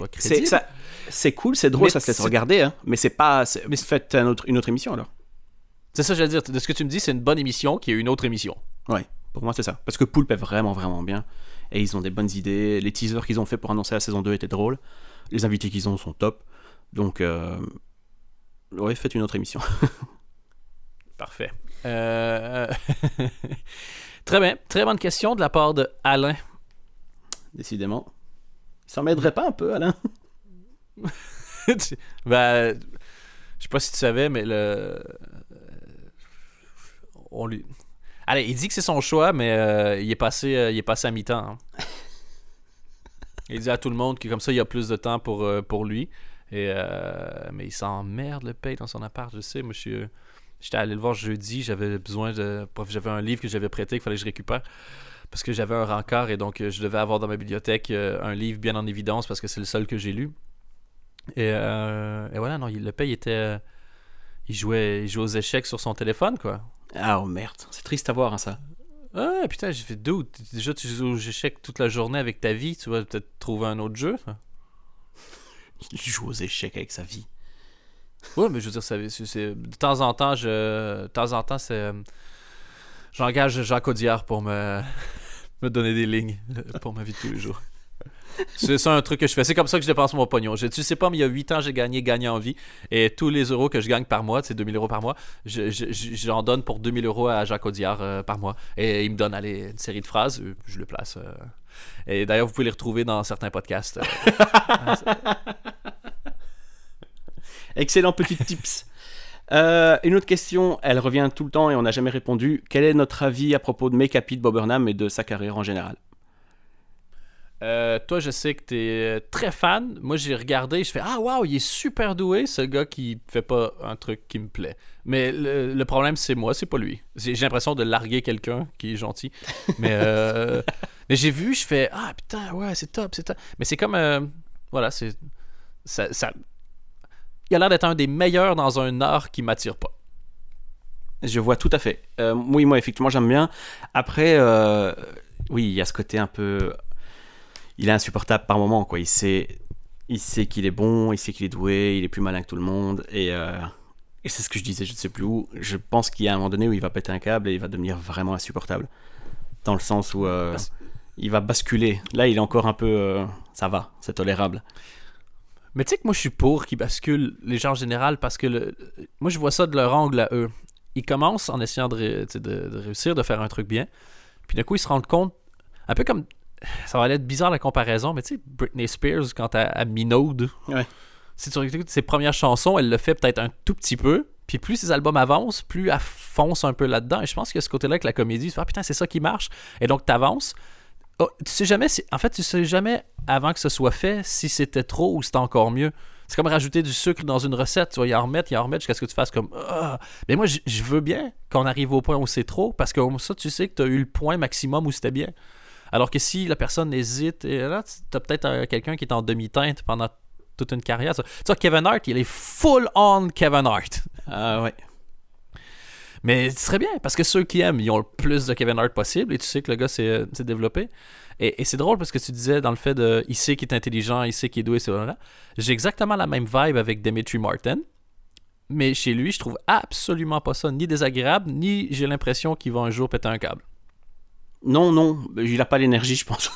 Speaker 2: c'est, cool, c'est drôle,
Speaker 1: Mais
Speaker 2: ça se laisse regarder, hein. Mais c'est pas.
Speaker 1: Mais-
Speaker 2: faites un autre, une autre émission alors.
Speaker 1: C'est ça que j'allais dire. De ce que tu me dis, c'est une bonne émission qui est une autre émission.
Speaker 2: Ouais, pour moi c'est ça. Parce que Poulpe est vraiment, vraiment bien. Et ils ont des bonnes idées. Les teasers qu'ils ont fait pour annoncer la saison 2 étaient drôles. Les invités qu'ils ont sont top. Donc, euh... ouais, faites une autre émission.
Speaker 1: Parfait. Euh, Très bien. Très bonne question de la part de Alain.
Speaker 2: Décidément. Ça m'aiderait pas un peu, Alain
Speaker 1: ben, je sais pas si tu savais, mais le. On lui. Allez, il dit que c'est son choix, mais euh, il, est passé, euh, il est passé à mi-temps. hein. Il dit à tout le monde que comme ça, il y a plus de temps pour, euh, pour lui. Et, euh, mais il s'emmerde le paye dans son appart, je sais. Euh, J'étais allé le voir jeudi, j'avais besoin de. J'avais un livre que j'avais prêté qu'il fallait que je récupère. Parce que j'avais un rencard et donc euh, je devais avoir dans ma bibliothèque euh, un livre bien en évidence parce que c'est le seul que j'ai lu. Et, euh, et voilà, non, il- le paye était. euh, il, jouait, il jouait aux échecs sur son téléphone, quoi.
Speaker 2: Ah, oh merde. C'est triste à voir, hein, ça.
Speaker 1: Ah, putain, j'ai fait deux. Déjà, tu joues aux échecs toute la journée avec ta vie, tu vas peut-être trouver un autre jeu. ça.
Speaker 2: Il joue aux échecs avec sa vie.
Speaker 1: Ouais, mais je veux dire, ça- c'est, c'est- de temps en temps, je, de temps en temps, c'est, euh, j'engage Jacques Audiard pour me, me donner des lignes euh, pour ma vie de tous les jours. C'est ça un truc que je fais. C'est comme ça que je dépense mon pognon. Je, tu sais pas, mais il y a 8 ans, j'ai gagné gagnant en vie. Et tous les euros que je gagne par mois, c'est 2000 euros par mois, je, je- je- j'en donne pour 2000 euros à Jacques Audiard euh, par mois. Et il me donne allez, une série de phrases, je le place. euh. Et d'ailleurs, vous pouvez les retrouver dans certains podcasts. euh.
Speaker 2: Excellent petit tips. Euh, une autre question, elle revient tout le temps et on n'a jamais répondu. Quel est notre avis à propos de Make Happy de Bob Burnham et de sa carrière en général?
Speaker 1: Euh, toi, je sais que tu es très fan. Moi, j'ai regardé, je fais Ah, waouh, il est super doué, ce gars qui fait pas un truc qui me plaît. Mais le, le problème, c'est moi, c'est pas lui. J'ai j'ai l'impression de larguer quelqu'un qui est gentil. Mais, euh, mais j'ai vu, je fais Ah, putain, ouais, c'est top, c'est top. Mais c'est comme. euh, voilà, c'est. Ça, ça- Il a l'air d'être un des meilleurs dans un art qui m'attire pas.
Speaker 2: Je vois tout à fait. Euh, oui, moi, effectivement, j'aime bien. Après, euh, oui, il y a ce côté un peu. Il est insupportable par moment, quoi. Il sait, il sait qu'il est bon, il sait qu'il est doué, il est plus malin que tout le monde. Et, euh, et c'est ce que je disais, je ne sais plus où. Je pense qu'il y a un moment donné où il va péter un câble et il va devenir vraiment insupportable. Dans le sens où euh, il va basculer. Là, il est encore un peu. euh, ça va, c'est tolérable.
Speaker 1: Mais tu sais que moi, je suis pour qu'ils basculent les gens en général parce que le- moi, je vois ça de leur angle à eux. Ils commencent en essayant de, ré- tu sais, de- de réussir, de faire un truc bien. Puis d'un coup, ils se rendent compte, un peu comme. Ça va être bizarre la comparaison, mais tu sais, Britney Spears, quand elle, elle minaude,
Speaker 2: Ouais.
Speaker 1: si tu écoutes ses premières chansons, elle le fait peut-être un tout petit peu. Puis plus ses albums avancent, plus elle fonce un peu là-dedans. Et je pense qu'il y a ce côté-là avec la comédie. Tu fais, ah putain, c'est ça qui marche. Et donc, t'avances. Oh, tu sais jamais si... En fait, tu sais jamais avant que ce soit fait si c'était trop ou c'était encore mieux. C'est comme rajouter du sucre dans une recette. Tu vas y en remettre, y en remettre jusqu'à ce que tu fasses comme. Ah! Mais moi, je veux bien qu'on arrive au point où c'est trop parce que ça, tu sais que tu as eu le point maximum où c'était bien. Alors que si la personne hésite, et là, tu as peut-être euh, quelqu'un qui est en demi-teinte pendant toute une carrière. Tu vois, Kevin Hart, il est full on Kevin Hart.
Speaker 2: Ah ouais.
Speaker 1: Mais ce serait bien, parce que ceux qui aiment, ils ont le plus de Kevin Hart possible, et tu sais que le gars s'est euh, développé. Et, et c'est drôle parce que tu disais dans le fait de. Il sait qu'il est intelligent, il sait qu'il est doué, c'est là. J'ai exactement la même vibe avec Dimitri Martin. Mais chez lui, je trouve absolument pas ça ni désagréable, ni j'ai l'impression qu'il va un jour péter un câble.
Speaker 2: Non, non, il a pas l'énergie, je pense.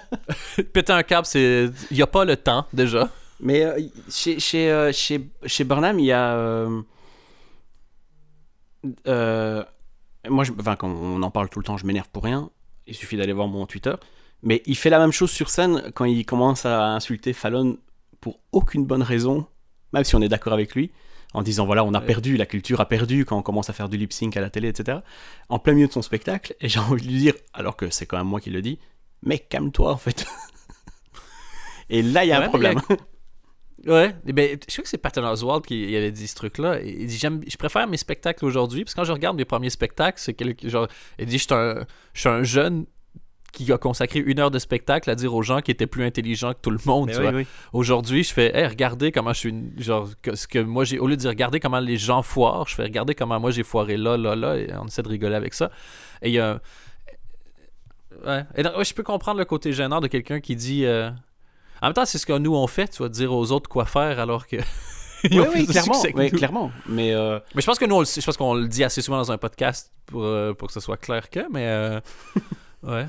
Speaker 1: péter un câble, c'est. Il n'y a pas le temps, déjà.
Speaker 2: Mais euh, chez, chez, euh, chez, chez Burnham, il y a. euh, euh, moi, je, enfin, quand on en parle tout le temps, je m'énerve pour rien. Il suffit d'aller voir mon Twitter. Mais il fait la même chose sur scène quand il commence à insulter Fallon pour aucune bonne raison, même si on est d'accord avec lui, en disant voilà, on a perdu, la culture a perdu quand on commence à faire du lip sync à la télé, etc. En plein milieu de son spectacle, et j'ai envie de lui dire, alors que c'est quand même moi qui le dis, mais calme-toi en fait. et là, il y a
Speaker 1: Ouais,
Speaker 2: un problème.
Speaker 1: Ouais, eh ben, je crois que c'est Patton Oswald qui avait dit ce truc-là. Il dit j'aime, Je préfère mes spectacles aujourd'hui, parce que quand je regarde mes premiers spectacles, c'est quelque, genre, il dit Je suis un, je suis un jeune qui a consacré une heure de spectacle à dire aux gens qui étaient plus intelligents que tout le monde.
Speaker 2: Oui,
Speaker 1: vois.
Speaker 2: oui.
Speaker 1: Aujourd'hui, je fais, hey, regardez comment je suis, une- genre, que- ce que moi j'ai, au lieu de dire regardez comment les gens foirent, je fais regarder comment moi j'ai foiré là, là, là, et on essaie de rigoler avec ça. Et il y a, ouais, et donc, ouais, je peux comprendre le côté gênant de quelqu'un qui dit, euh, en même temps, c'est ce que nous on fait, tu vois, dire aux autres quoi faire alors que. ils
Speaker 2: Oui,
Speaker 1: ont
Speaker 2: oui, clairement, oui, clairement. Mais euh,
Speaker 1: Mais je pense que nous, on le, sait- je pense qu'on le dit assez souvent dans un podcast pour, euh, pour que ce soit clair que, mais euh, ouais.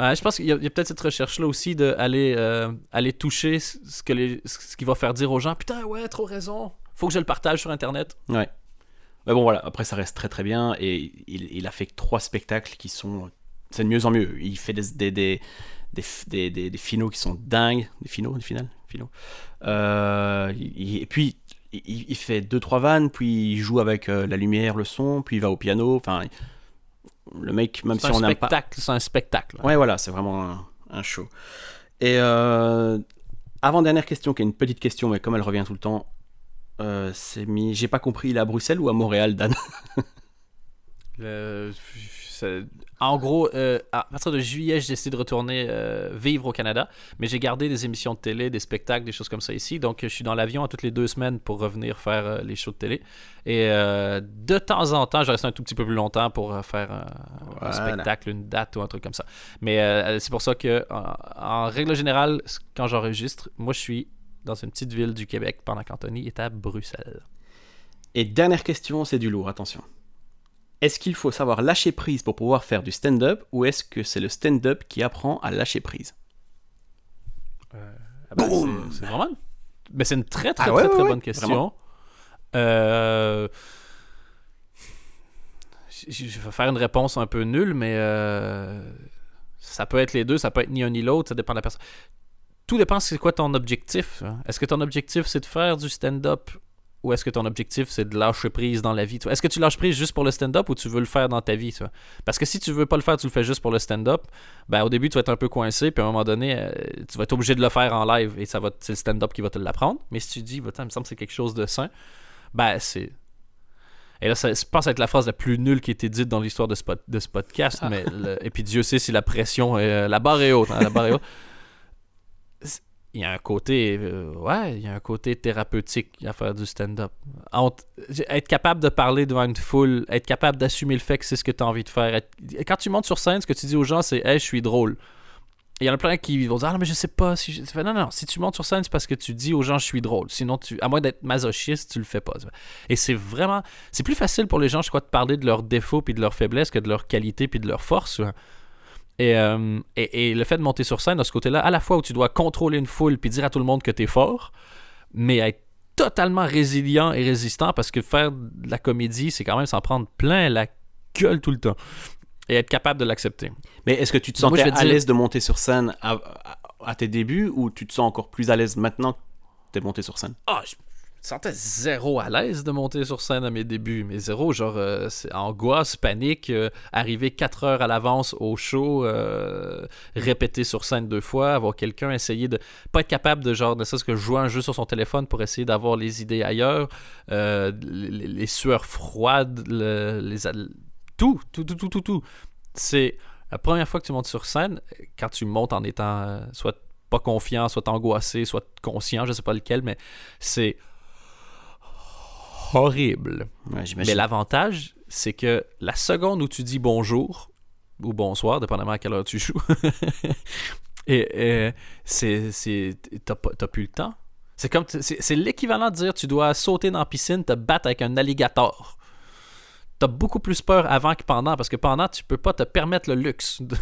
Speaker 1: Ouais, je pense qu'il y a, peut-être cette recherche-là aussi d'aller aller aller toucher ce que les, ce qui va faire dire aux gens Putain, ouais, trop raison, faut que je le partage sur Internet.
Speaker 2: Ouais. Mais bon, voilà, après, ça reste très très bien. Et il, il a fait trois spectacles qui sont. C'est de mieux en mieux. Il fait des, des, des, des, des, des- des finaux qui sont dingues. Des finaux, des finales Finaux. Euh, et puis, il, il fait deux trois vannes, puis il joue avec euh, la lumière, le son, puis il va au piano. Enfin, le mec, même si on n'aime pas.
Speaker 1: spectacle, c'est un spectacle.
Speaker 2: Ouais, voilà, c'est vraiment un, un show. Et euh, avant-dernière question, qui est une petite question, mais comme elle revient tout le temps, euh, c'est mis. J'ai pas compris, il est à Bruxelles ou à Montréal, Dan?
Speaker 1: Le- en gros, euh, à partir de juillet, j'ai décidé de retourner euh, vivre au Canada, mais j'ai gardé des émissions de télé, des spectacles, des choses comme ça ici. Donc, je suis dans l'avion à toutes les deux semaines pour revenir faire euh, les shows de télé. Et de temps en temps, je reste un tout petit peu plus longtemps pour faire un
Speaker 2: Voilà.
Speaker 1: spectacle, une date ou un truc comme ça. Mais c'est pour ça que, en, en règle générale, quand j'enregistre, moi, je suis dans une petite ville du Québec pendant qu'Anthony est à Bruxelles.
Speaker 2: Et dernière question, c'est du lourd, attention. Est-ce qu'il faut savoir lâcher prise pour pouvoir faire du stand-up ou est-ce que c'est le stand-up qui apprend à lâcher prise
Speaker 1: Ah ben,
Speaker 2: Boum!
Speaker 1: c'est- vraiment. Mais c'est une très très
Speaker 2: Ah ouais,
Speaker 1: très, très
Speaker 2: ouais,
Speaker 1: bonne question. Euh, Je vais faire une réponse un peu nulle, mais euh, ça peut être les deux, ça peut être ni un ni l'autre, ça dépend de la personne. Tout dépend c'est quoi ton objectif. hein? Est-ce que ton objectif c'est de faire du stand-up ou est-ce que ton objectif c'est de lâcher prise dans la vie? Est-ce que tu lâches prise juste pour le stand-up ou tu veux le faire dans ta vie? tu vois? Parce que si tu veux pas le faire, tu le fais juste pour le stand-up, ben au début tu vas être un peu coincé, puis à un moment donné, euh, tu vas être obligé de le faire en live et ça va, c'est le stand-up qui va te l'apprendre. Mais si tu dis, va il me semble que c'est quelque chose de sain, ben c'est. Et là, ça, je pense être la phrase la plus nulle qui a été dite dans l'histoire de de ce podcast.
Speaker 2: Ah.
Speaker 1: Mais le- et puis Dieu sait si la pression est. euh, la barre est haute. hein, la barre est haute. Il y a un côté. euh, ouais, il y a un côté thérapeutique à faire du stand-up. Être capable de parler devant une foule, être capable d'assumer le fait que c'est ce que tu as envie de faire. Quand tu montes sur scène, ce que tu dis aux gens, c'est Hey, je suis drôle. Il y en a plein qui vont dire Ah, non, mais je sais pas. Si je... Non, non, si tu montes sur scène, c'est parce que tu dis aux gens je suis drôle. Sinon, tu... à moins d'être masochiste, tu le fais pas. Et c'est vraiment. C'est plus facile pour les gens, je crois, de parler de leurs défauts puis de leurs faiblesses que de leurs qualités puis de leurs forces. Et, euh, et, et le fait de monter sur scène, de ce côté-là, à la fois où tu dois contrôler une foule puis dire à tout le monde que tu es fort, mais être totalement résilient et résistant parce que faire de la comédie, c'est quand même s'en prendre plein la gueule tout le temps. Et être capable de l'accepter.
Speaker 2: Mais est-ce que tu te
Speaker 1: Moi,
Speaker 2: sentais à
Speaker 1: dire-
Speaker 2: l'aise de monter sur scène à, à- à tes débuts ou tu te sens encore plus à l'aise maintenant que t'es monté sur scène?
Speaker 1: Ah, je sentais zéro à l'aise de monter sur scène à mes débuts. Mais zéro, genre, euh, angoisse, panique, euh, arriver 4 heures à l'avance au show, euh, répéter sur scène deux fois, avoir quelqu'un essayer de. pas être capable de, genre, ne serait-ce que jouer un jeu sur son téléphone pour essayer d'avoir les idées ailleurs, euh, les, sueurs froides, le- les. tout, tout, tout, tout, tout, tout. C'est la première fois que tu montes sur scène, quand tu montes en étant soit pas confiant, soit angoissé, soit conscient, je sais pas lequel, mais c'est horrible.
Speaker 2: Ouais,
Speaker 1: Mais l'avantage, c'est que la seconde où tu dis bonjour ou bonsoir, dépendamment à quelle heure tu joues, et, et c'est, t'as, plus le temps. C'est comme, c'est, c'est l'équivalent de dire tu dois sauter dans la piscine, te battre avec un alligator. T'as beaucoup plus peur avant que pendant, parce que pendant, tu peux pas te permettre le luxe de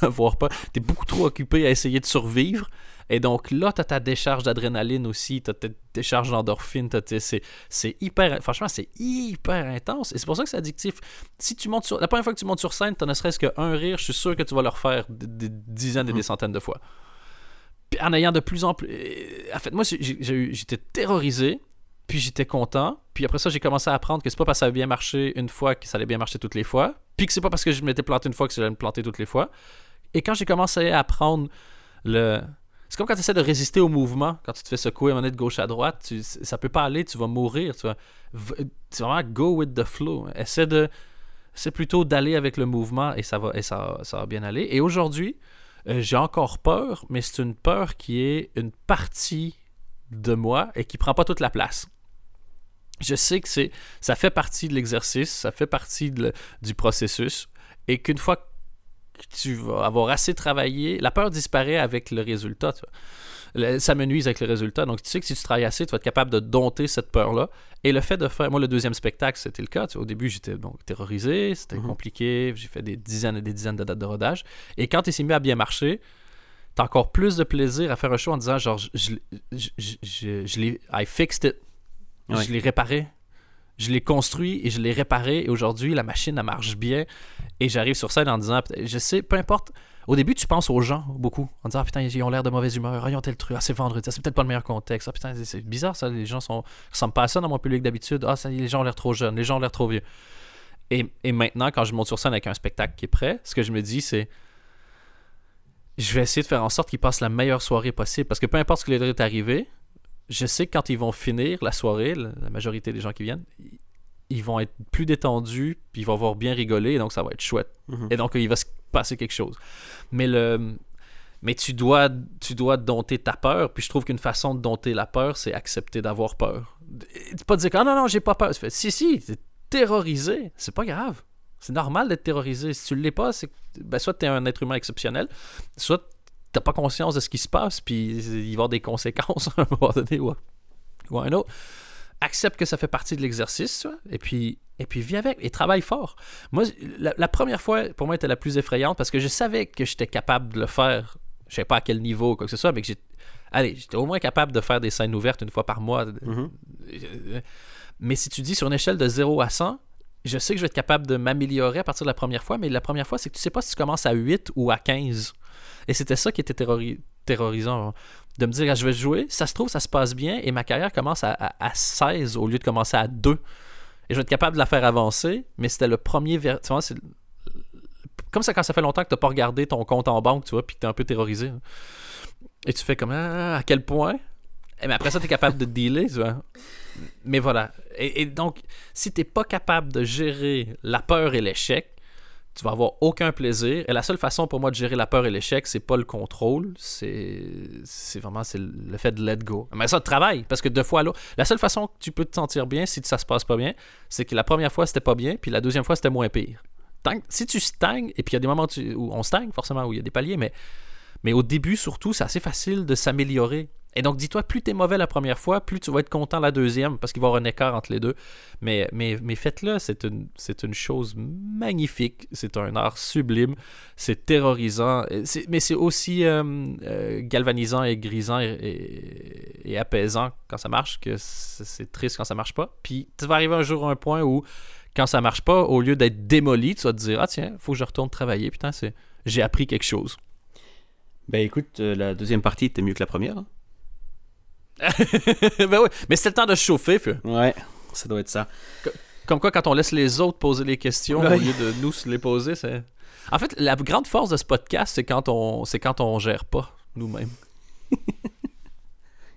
Speaker 1: d'avoir peur. T'es beaucoup trop occupé à essayer de survivre. Et donc là, t'as ta décharge d'adrénaline aussi, t'as ta décharge d'endorphine, c'est, hyper, franchement, c'est hyper intense. Et c'est pour ça que c'est addictif. Si tu montes sur, la première fois que tu montes sur scène, t'as ne serait-ce qu'un rire, je suis sûr que tu vas le refaire des, des dizaines et des centaines de fois. Puis en ayant de plus en plus, en fait, moi, j'étais terrorisé, puis j'étais content. Puis après ça, j'ai commencé à apprendre que c'est pas parce que ça a bien marché une fois que ça allait bien marcher toutes les fois. Puis que c'est pas parce que je m'étais planté une fois que ça allait me planter toutes les fois. Et quand j'ai commencé à apprendre le C'est comme quand tu essaies de résister au mouvement, quand tu te fais secouer à de gauche à droite, tu, ça peut pas aller, tu vas mourir. Tu vas, vraiment go with the flow. Essaie de. C'est plutôt d'aller avec le mouvement et ça va, et ça, va bien aller. Et aujourd'hui, euh, j'ai encore peur, mais c'est une peur qui est une partie de moi et qui prend pas toute la place. Je sais que c'est, ça fait partie de l'exercice, ça fait partie du processus, et qu'une fois tu vas avoir assez travaillé, la peur disparaît avec le résultat. ça me nuise avec le résultat. Donc, tu sais que si tu travailles assez, tu vas être capable de dompter cette peur-là. Et le fait de faire. Moi, le deuxième spectacle, c'était le cas. au début, j'étais donc terrorisé, c'était mm-hmm. compliqué. J'ai fait des dizaines et des dizaines de dates de rodage. Et quand il s'est mis à bien marcher, t'as encore plus de plaisir à faire un show en disant genre, je, je, je, je l'ai. I fixed it. Je l'ai réparé. Je l'ai construit et je l'ai réparé. Et aujourd'hui, la machine, elle marche bien. Et j'arrive sur scène en disant, je sais, peu importe. Au début, tu penses aux gens beaucoup. En disant, ah, putain, ils ont l'air de mauvaise humeur. Ah, ils ont tel truc. Ah, c'est vendredi. c'est peut-être pas le meilleur contexte. Ah, putain, c'est bizarre, ça. Les gens sont... ressemblent pas à ça dans mon public d'habitude. Ah, les gens ont l'air trop jeunes. Les gens ont l'air trop vieux. Et, et maintenant, quand je monte sur scène avec un spectacle qui est prêt, ce que je me dis, c'est je vais essayer de faire en sorte qu'ils passent la meilleure soirée possible. Parce que peu importe ce qui leur est arrivé, je sais que quand ils vont finir la soirée, la majorité des gens qui viennent, ils vont être plus détendus, puis ils vont avoir bien rigolé, et donc ça va être chouette. Mhm. Et donc il va se passer quelque chose. Mais le mais tu dois tu dois dompter ta peur, puis je trouve qu'une façon de dompter la peur, c'est accepter d'avoir peur. Pas dire que ah non non, j'ai pas peur. Tu si si, t'es terrorisé, c'est pas grave. C'est normal d'être terrorisé. Si tu l'es pas, c'est ben, soit tu es un être humain exceptionnel, soit t'as pas conscience de ce qui se passe, puis il va y avoir des conséquences à un moment donné ou, ou un autre. Accepte que ça fait partie de l'exercice, et puis, et puis vis avec, et travaille fort. Moi, la, première fois, pour moi, était la plus effrayante parce que je savais que j'étais capable de le faire. Je sais pas à quel niveau, quoi que ce soit, mais que j'ai. Allez, j'étais au moins capable de faire des scènes ouvertes une fois par mois. Mm-hmm. Mais si tu dis sur une échelle de 0 à 100, je sais que je vais être capable de m'améliorer à partir de la première fois, mais la première fois, c'est que tu sais pas si tu commences à 8 ou à 15. Et c'était ça qui était terrorisant. De me dire, ah, je vais jouer, ça se trouve, ça se passe bien, et ma carrière commence à, 16 au lieu de commencer à 2. Et je vais être capable de la faire avancer, mais c'était le premier. Tu vois, c'est comme ça quand ça fait longtemps que tu n'as pas regardé ton compte en banque, tu vois, puis que tu es un peu terrorisé. Hein. Et tu fais comme, ah, à quel point? Mais après ça, tu es capable de dealer, tu vois. Mais voilà. Et, donc, si tu n'es pas capable de gérer la peur et l'échec, tu vas avoir aucun plaisir. Et la seule façon pour moi de gérer la peur et l'échec, c'est pas le contrôle, c'est vraiment le fait de let go. Mais ça, travaille, parce que deux fois là, la seule façon que tu peux te sentir bien si ça se passe pas bien, c'est que la première fois c'était pas bien, puis la deuxième fois c'était moins pire. si tu stagnes, et puis il y a des moments où on stagne forcément, où il y a des paliers, mais, mais au début surtout, c'est assez facile de s'améliorer. Et donc, dis-toi, plus tu es mauvais la première fois, plus tu vas être content la deuxième, parce qu'il va y avoir un écart entre les deux. Mais, mais, mais faites-le, c'est une, une chose magnifique, c'est un art sublime, c'est terrorisant, mais c'est aussi euh, euh, galvanisant et grisant et, apaisant quand ça marche, que c'est triste quand ça marche pas. Puis tu vas arriver un jour à un point où, quand ça marche pas, au lieu d'être démoli, tu vas te dire, ah tiens, faut que je retourne travailler, putain, j'ai appris quelque chose.
Speaker 2: Ben écoute, euh, la deuxième partie était mieux que la première.
Speaker 1: Ben oui, mais c'est le temps de chauffer, feu.
Speaker 2: Ouais, ça doit être ça.
Speaker 1: Comme quoi, quand on laisse les autres poser les questions au lieu de nous se les poser, c'est. En fait, la grande force de ce podcast, c'est quand on, c'est quand on gère pas nous-mêmes.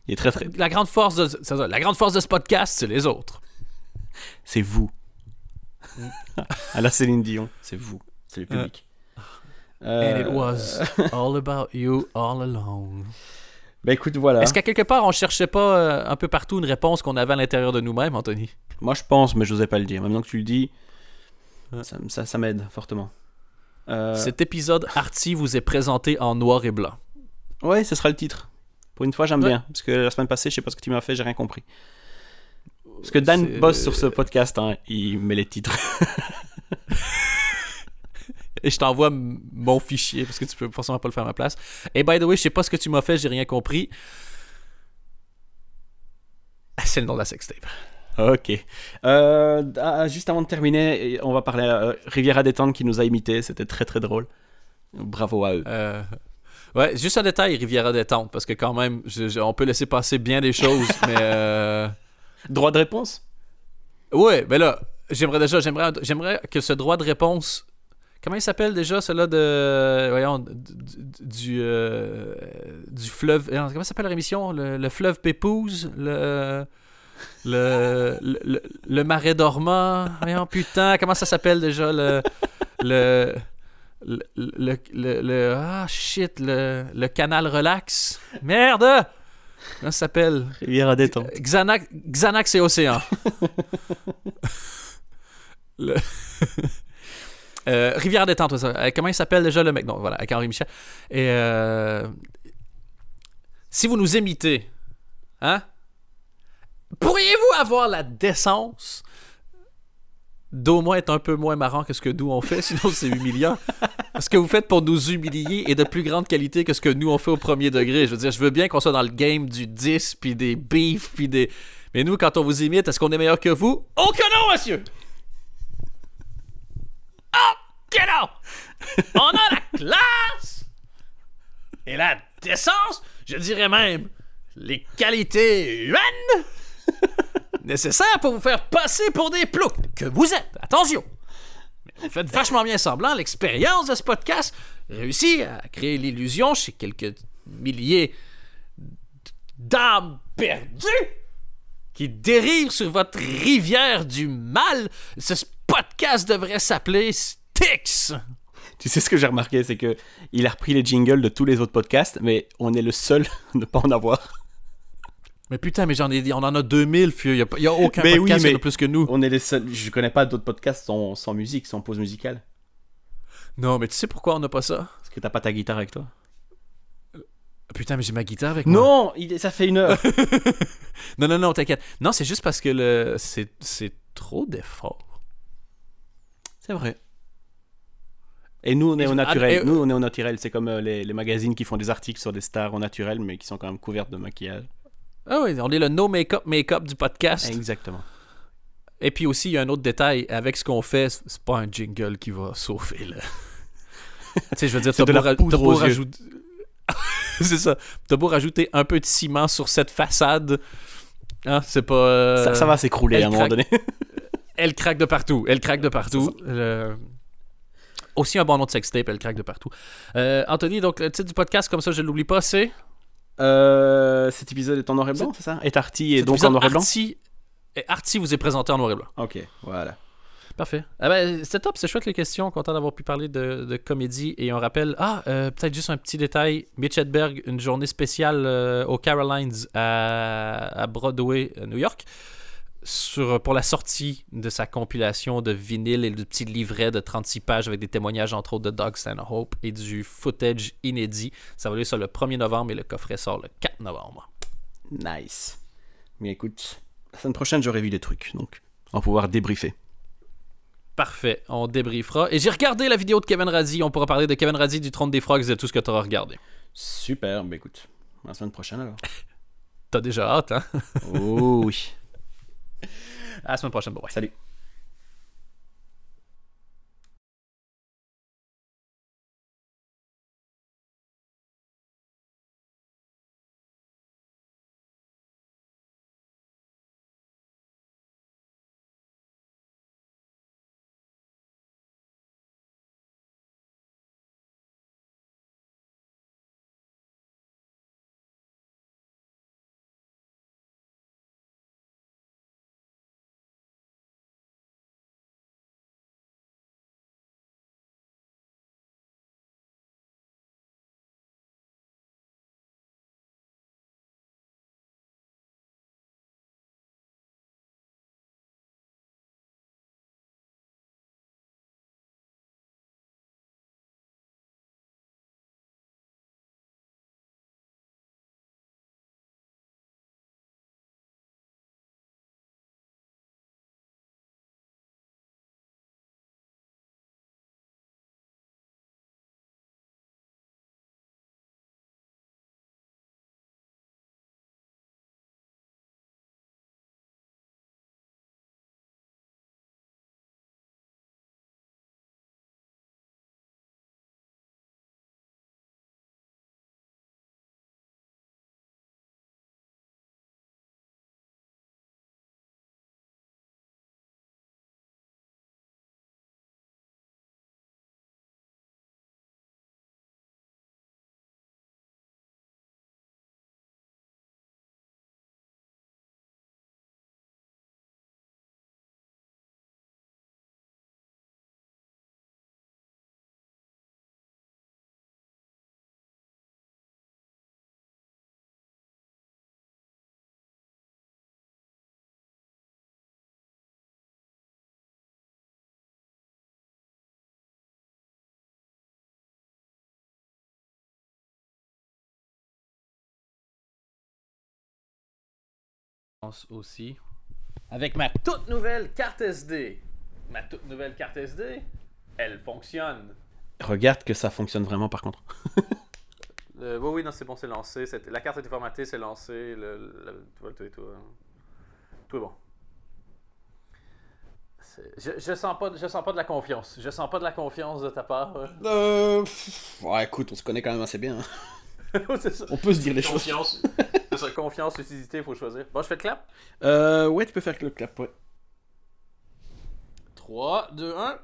Speaker 2: Il est très très.
Speaker 1: La grande force de, la grande force de ce podcast, c'est les autres.
Speaker 2: C'est vous. à la Céline Dion, c'est vous, c'est le public.
Speaker 1: And it was all about you all alone.
Speaker 2: Ben écoute, voilà.
Speaker 1: Est-ce qu'à quelque part, on cherchait pas euh, un peu partout une réponse qu'on avait à l'intérieur de nous-mêmes, Anthony?
Speaker 2: Moi, je pense, mais je n'osais pas le dire. Maintenant que tu le dis, ça, ça, m'aide fortement.
Speaker 1: Euh, Cet épisode arty vous est présenté en noir et blanc.
Speaker 2: Ouais, ce sera le titre. Pour une fois, j'aime bien. Parce que la semaine passée, je sais pas ce que tu m'as fait, j'ai rien compris. Parce que Dan bosse sur ce podcast, hein, il met les titres.
Speaker 1: et je t'envoie mon fichier parce que tu peux forcément pas le faire à ma place. Et by the way, je sais pas ce que tu m'as fait, j'ai rien compris. Ah, c'est le nom de la sextape.
Speaker 2: Ok. Euh, ah, juste avant de terminer, on va parler à euh, Riviera Détente qui nous a imité. C'était très très drôle. Bravo à eux.
Speaker 1: Euh, ouais, juste un détail, Riviera Détente, parce que quand même, on peut laisser passer bien des choses, mais.
Speaker 2: Droit de réponse?
Speaker 1: Ouais, mais là, j'aimerais déjà, j'aimerais, j'aimerais que ce droit de réponse Comment il s'appelle déjà, celui-là de. Voyons, du. Du, euh, du fleuve. Comment s'appelle la émission? Le, le fleuve Pépouze Le. Le, le, le- le marais dormant. Voyons, putain, comment ça s'appelle déjà le. Le. Le, le, le- le- ah shit, le, le canal relax? Merde! Comment ça s'appelle?
Speaker 2: Rivière à détente.
Speaker 1: Xanax, Xanax et Océan. Le- Euh, Rivière détente, ça. Euh, comment il s'appelle déjà le mec? Non, voilà, avec Henri Michel. Et euh, si vous nous imitez, hein Pourriez-vous avoir la décence d'au moins être un peu moins marrant que ce que nous on fait, sinon c'est humiliant. Ce que vous faites pour nous humilier est de plus grande qualité que ce que nous on fait au premier degré. Je veux dire, je veux bien qu'on soit dans le game du 10 puis des beefs puis des. Mais nous, quand on vous imite, est-ce qu'on est meilleur que vous? Oh que non, monsieur On a la classe et la décence, je dirais même les qualités humaines nécessaires pour vous faire passer pour des ploucs que vous êtes. Attention Vous faites vachement bien semblant. L'expérience de ce podcast réussit à créer l'illusion chez quelques milliers d'âmes perdues qui dérivent sur votre rivière du mal. Ce podcast devrait s'appeler
Speaker 2: Tu sais ce que j'ai remarqué, c'est que il a repris les jingles de tous les autres podcasts, mais on est le seul à ne pas en avoir.
Speaker 1: Mais putain, mais j'en ai dit, on en a 2000, fieu. Il n'y a, aucun
Speaker 2: Mais oui,
Speaker 1: podcast
Speaker 2: mais-
Speaker 1: plus que nous.
Speaker 2: On est les seuls. Je connais pas d'autres podcasts sans, sans musique, sans pause musicale.
Speaker 1: Non, mais tu sais pourquoi on n'a pas ça?
Speaker 2: Parce que t'as pas ta guitare avec toi.
Speaker 1: Putain, mais j'ai ma guitare avec moi.
Speaker 2: Non, il ça fait une heure.
Speaker 1: Non, non, non, t'inquiète. Non, c'est juste parce que le c'est c'est trop d'efforts.
Speaker 2: c'est vrai. Et nous, on est au naturel. Nous, on est au naturel. C'est comme euh, les, les magazines qui font des articles sur des stars au naturel, mais qui sont quand même couvertes de maquillage.
Speaker 1: Ah oui, on est le no make-up make-up du podcast.
Speaker 2: Exactement.
Speaker 1: Et puis aussi, il y a un autre détail. Avec ce qu'on fait, c'est- pas un jingle qui va sauver le. tu sais, je veux dire, t'as beau, ra- beau rajouter. c'est ça. T'as beau rajouter un peu de ciment sur cette façade. Hein, c'est pas. euh,
Speaker 2: ça, ça va s'écrouler
Speaker 1: elle
Speaker 2: à un moment donné.
Speaker 1: Elle craque de partout. Elle craque de partout. Le- Aussi un bon nom de sextape, elle craque de partout. Euh, Anthony, donc le titre du podcast, comme ça je ne l'oublie pas, c'est?
Speaker 2: Euh, cet épisode est en noir et blanc, c'est ça? Et Artie est
Speaker 1: Cet
Speaker 2: donc en noir et blanc?
Speaker 1: Artie, et vous est présenté en noir et blanc.
Speaker 2: Ok, voilà.
Speaker 1: Parfait. Ah ben, c'était top, c'est chouette les questions. Content d'avoir pu parler de, de comédie. Et on rappelle, ah, euh, peut-être juste un petit détail. Mitch Hedberg, une journée spéciale euh, aux Carolines à, à Broadway, à New York, sur, pour la sortie de sa compilation de vinyle et de petits livrets de 36 pages avec des témoignages, entre autres, de Doug Stanhope et du footage inédit. Ça va aller sur le 1er novembre et le coffret sort le 4 novembre.
Speaker 2: Nice. Mais écoute, la semaine prochaine, j'aurai vu des trucs, donc on va pouvoir débriefer.
Speaker 1: Parfait, on débriefera. Et j'ai regardé la vidéo de Kevin Radzi. On pourra parler de Kevin Radzi, du Trône des Frogs et de tout ce que tu auras regardé.
Speaker 2: Super, bah écoute, la semaine prochaine alors.
Speaker 1: T'as déjà hâte, hein?
Speaker 2: oh oui.
Speaker 1: À la semaine prochaine. Bye bye.
Speaker 2: Salut.
Speaker 1: Aussi. Avec ma toute nouvelle carte SD. Ma toute nouvelle carte SD, elle fonctionne.
Speaker 2: Regarde que ça fonctionne vraiment par contre.
Speaker 1: Euh, oui, oui, non, c'est bon, c'est lancé. La carte a été formatée, c'est lancé. Le, le- tout, tout, est- tout, euh, tout est bon. Je, je sens pas, je sens pas de la confiance. Je sens pas de la confiance de ta part.
Speaker 2: Euh... pff, Ouais, écoute, on se connaît quand même assez bien. hein.
Speaker 1: ça.
Speaker 2: On peut se dire les choses.
Speaker 1: Confiance. c'est ça, confiance, utilité, il faut choisir. Bon, je fais le clap.
Speaker 2: Euh, ouais, tu peux faire le clap, ouais.
Speaker 1: 3, 2, 1.